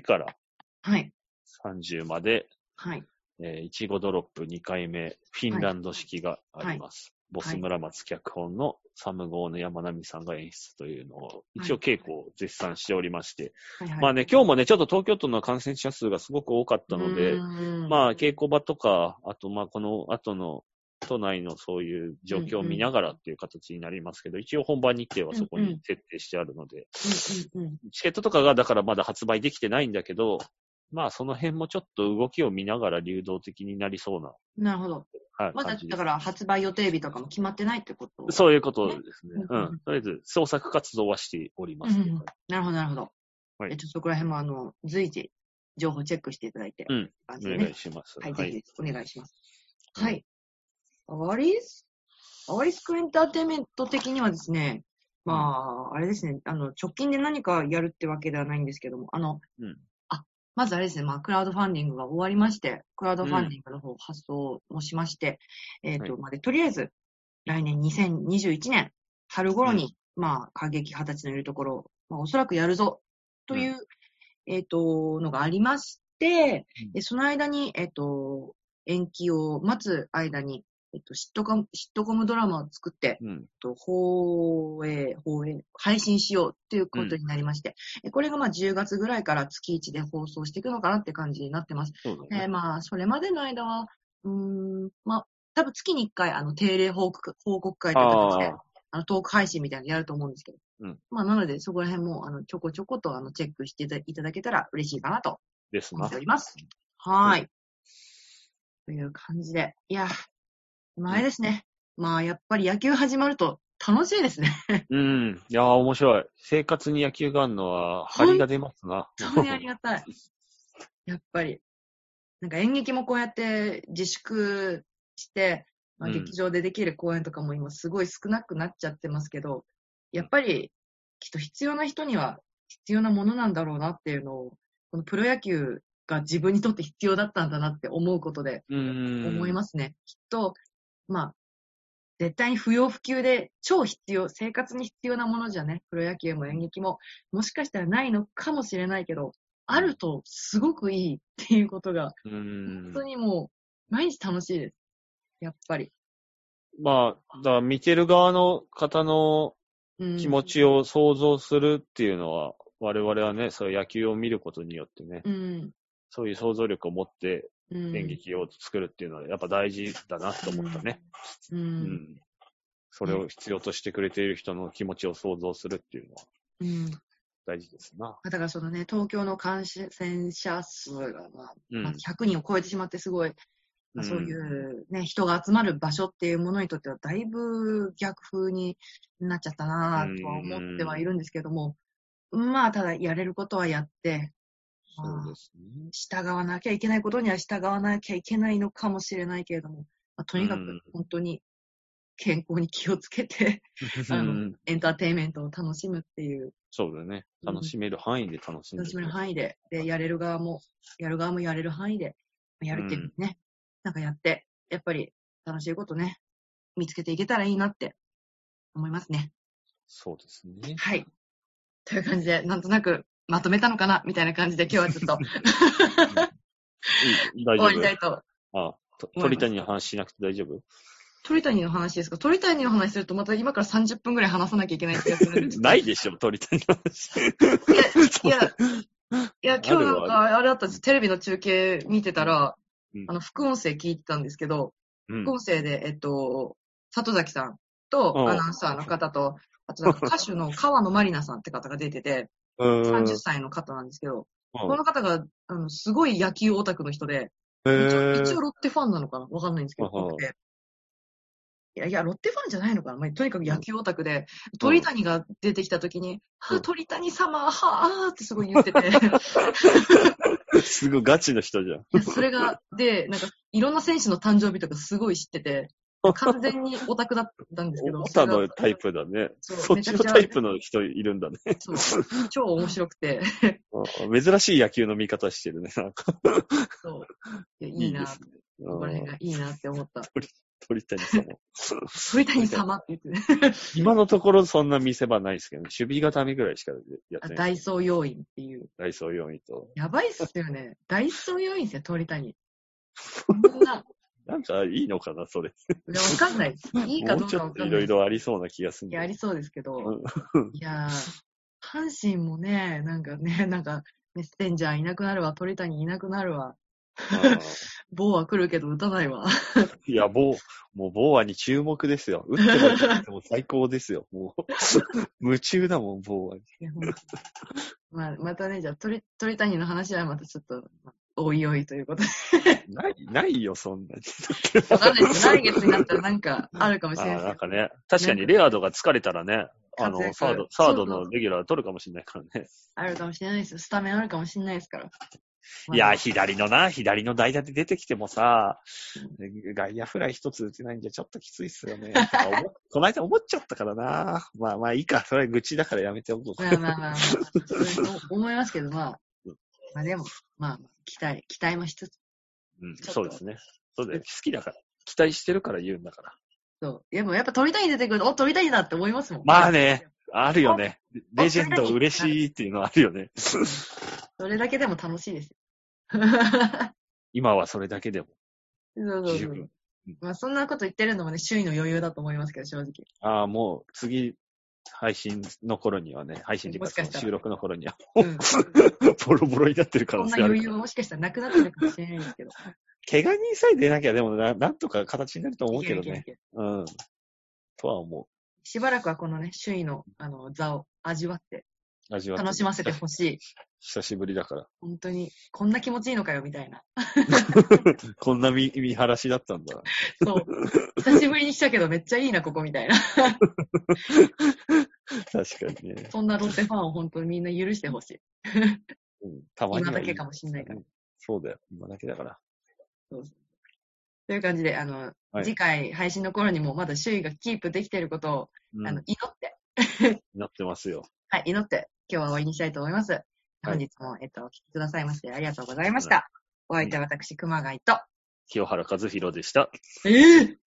からはい、30まで、はい。えーいちごドロップ2回目、フィンランド式があります。ボス村松脚本のサム号の山並さんが演出というのを、一応稽古を絶賛しておりまして、はい、はい。まあね、今日もね、ちょっと東京都の感染者数がすごく多かったので、まあ、稽古場とか、あと、まあ、この後の都内のそういう状況を見ながらっていう形になりますけど、一応本番日程はそこに設定してあるので、うんうんうん。チケットとかがだからまだ発売できてないんだけど、まあ、その辺もちょっと動きを見ながら流動的になりそうな、なるほど。はい、まだ。だから発売予定日とかも決まってないってことそういうことですね。ねううんん。とりあえず、創作活動はしております。うんうんうんなるほど、なるほど。はいえっと、そこら辺も、あの、随時、情報チェックしていただいて、うんねお願い。します。はい、ぜひお願いします。はい。アワリスアワリスクエンターテインメント的にはですね、まあ、あれですね、あの、直近で何かやるってわけではないんですけども、あの、うんあ、まずあれですね、まあ、クラウドファンディングが終わりまして、クラウドファンディングの方発送もしまして、えっ、と、はい。まあ、で、とりあえず、来年2021年、春頃に、まあ、過激派たちのいるところを、まあ、おそらくやるぞ、という、えっ、と、のがありまして、うん。でその間に、えっ、と、延期を待つ間に、えっと、シットコム、シットコムドラマを作って、うん。えっと、放映、放映、配信しようっていうことになりまして、えこれがまあ10月ぐらいから月1で放送していくのかなって感じになってます。えーそうだね。まあ、それまでの間は、うーん、まあ、多分月に1回、あの、定例報告、報告会という形であ、あの、トーク配信みたいなのやると思うんですけど、うんまあ、なので、そこら辺も、あの、ちょこちょこと、あの、チェックしていただけたら嬉しいかなとですな思ってお。ります。はーい。という感じで。いや、まああれですね。まあやっぱり野球始まると楽しいですね。うん。いやー、面白い。生活に野球があるのは、張りが出ますな。本当にありがたい。やっぱり。なんか演劇もこうやって自粛して、まあ、うん劇場でできる公演とかも今すごい少なくなっちゃってますけど、やっぱりきっと必要な人には必要なものなんだろうなっていうのを、このプロ野球が自分にとって必要だったんだなって思うことで、うん。思いますね。きっと、まあ、絶対に不要不急で超必要、生活に必要なものじゃね、プロ野球も演劇も、もしかしたらないのかもしれないけど、あるとすごくいいっていうことが、うん本当にもう、毎日楽しいです。やっぱり。まあ、だから見てる側の方のうん、気持ちを想像するっていうのは、我々はね、そういう野球を見ることによってね、うん。そういう想像力を持ってうん。演劇を作るっていうのはやっぱ大事だなと思ったね。うん。うん。それを必要としてくれている人の気持ちを想像するっていうのはうん。大事ですな。だからそのね、東京の感染者数が、まあ、うんまあ100人を超えてしまってすごい、まあうんそういうね、人が集まる場所っていうものにとってはだいぶ逆風になっちゃったなぁとは思ってはいるんですけども、まあただやれることはやって、そうですね。従わなきゃいけないことには従わなきゃいけないのかもしれないけれども、まあとにかうんく本当に健康に気をつけて、あのうんエンターテインメントを楽しむっていうそうだね。うん楽しめる範囲で楽しんで楽しめる範囲で、で、やれる側も、やる側もやれる範囲で、やるっていうね、なんかやって、やっぱり楽しいことね、見つけていけたらいいなって思いますね。そうですね。はい。という感じで、なんとなくまとめたのかな？みたいな感じで 今日はちょっと。終わりた丈いと。夫。あ、と鳥谷の話しなくて大丈夫？鳥谷の話？ですか鳥谷の話するとまた今から30分くらい話さなきゃいけない気がする。ないでしょ、鳥谷の話。いや、いや、いや、今日なんかあれだったんです。テレビの中継見てたら、うん。あの、副音声聞いてたんですけど、うん。副音声で、えっと、里崎さんとう。んアナウンサーの方と、あとなんか歌手の川野まりなさんって方が出てて、30歳の方なんですけど、この方が、あの、すごい野球オタクの人で、一応一応ロッテファンなのかな？わかんないんですけど。いや、いや、ロッテファンじゃないのかな、まあ、とにかく野球オタクで、鳥谷が出てきた時に、はうん。あ、鳥谷様、はあってすごい言ってて、すごいガチの人じゃん。それが、で、なんか、いろんな選手の誕生日とかすごい知ってて、完全にオタクだったんですけど、オタのタイプだね。そっちのタイプの人いるんだね。超面白くて、あ珍しい野球の見方してるね。なんかそう。いやいいな、いいですね。ここら辺がいいなって思った。鳥谷さんも。鳥谷様って言ってね、今のところそんな見せ場ないですけど、ね、守備固めぐらいしかやってない。ダイソー要員っていう。ダイソー4位と。やばいっすよね。ダイソー要員ですよ、鳥谷。そんな、なんかいいのかな、それ。いや、わかんない。いいかどうもうちょっといろいかわかんないです。ろありそうな気がするんいや、ありそうですけど、うんいやー、阪神もね、なんかね、なんか、メッセンジャーいなくなるわ、鳥谷いなくなるわ、あー棒は来るけど打たないわ。いや、ボー、もうボーアに注目ですよ。打っても打っても最高ですよ。もう、夢中だもん、ボーアに。まあ、またね、じゃあ鳥、鳥谷の話はまたちょっと、まあおいおいということで。ない、ないよ、そんなに。わかんないです。来月になったらなんかあるかもしれないあーなんですかね、確かにレアードが疲れたらね、あの、サード、サードのレギュラー取るかもしれないからね。あるかもしれないですよ。スタメンあるかもしれないですから。いや、左のな、左の代打で出てきてもさ、外野フライ一つ打てないんじゃちょっときついっすよね。この間思っちゃったからな。まあまあいいか、それ愚痴だからやめておこう。まあまあまあまあ、そう思いますけど、まあ、まあでも、まあ、期待、期待もしつつ、うん、そうですね。そうだよ。好きだから。期待してるから言うんだから。そう。でもやっぱ鳥谷出てくると、お、鳥谷だって思いますもん。まあね。あるよね。レジェンド嬉しいっていうのはあるよね。それだけでも楽しいですよ。今はそれだけでもそうそうそう。。まあそんなこと言ってるのもね、周囲の余裕だと思いますけど、正直。ああ、もう次、配信の頃にはね、配信っていうかもしかしたら収録の頃には、うん。ボロボロになってる可能性あるから。余裕はもしかしたらなくなってるかもしれないですけど。怪我人さえ出なきゃでもな、なんとか形になると思うけどね。うん。とは思しばらくはこのね、首位の、あの、座を味わって、う。味わって楽しませてほしい。久しぶりだから。本当に、こんな気持ちいいのかよ、みたいな。こんな見見晴らしだったんだ。そう。久しぶりにしたけどめっちゃいいな、ここ、みたいな。確かにね。そんなロッテファンを本当にみんな許してほしい。うん、たまにはいだけかもしんないからうんそうだよ。今だけだから。という感じで、あの、はい次回配信の頃にもまだ首位がキープできていることを、うん、あの、祈って、なってますよ。はい、祈って、今日は終わりにしたいと思います。本日も、えっと、お聞きくださいましてありがとうございました。お相手は私、熊谷と。清原和弘でした。ええ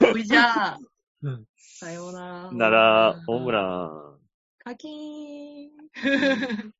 それじゃあうん、さようなら。なら、ホームラン。カキーン。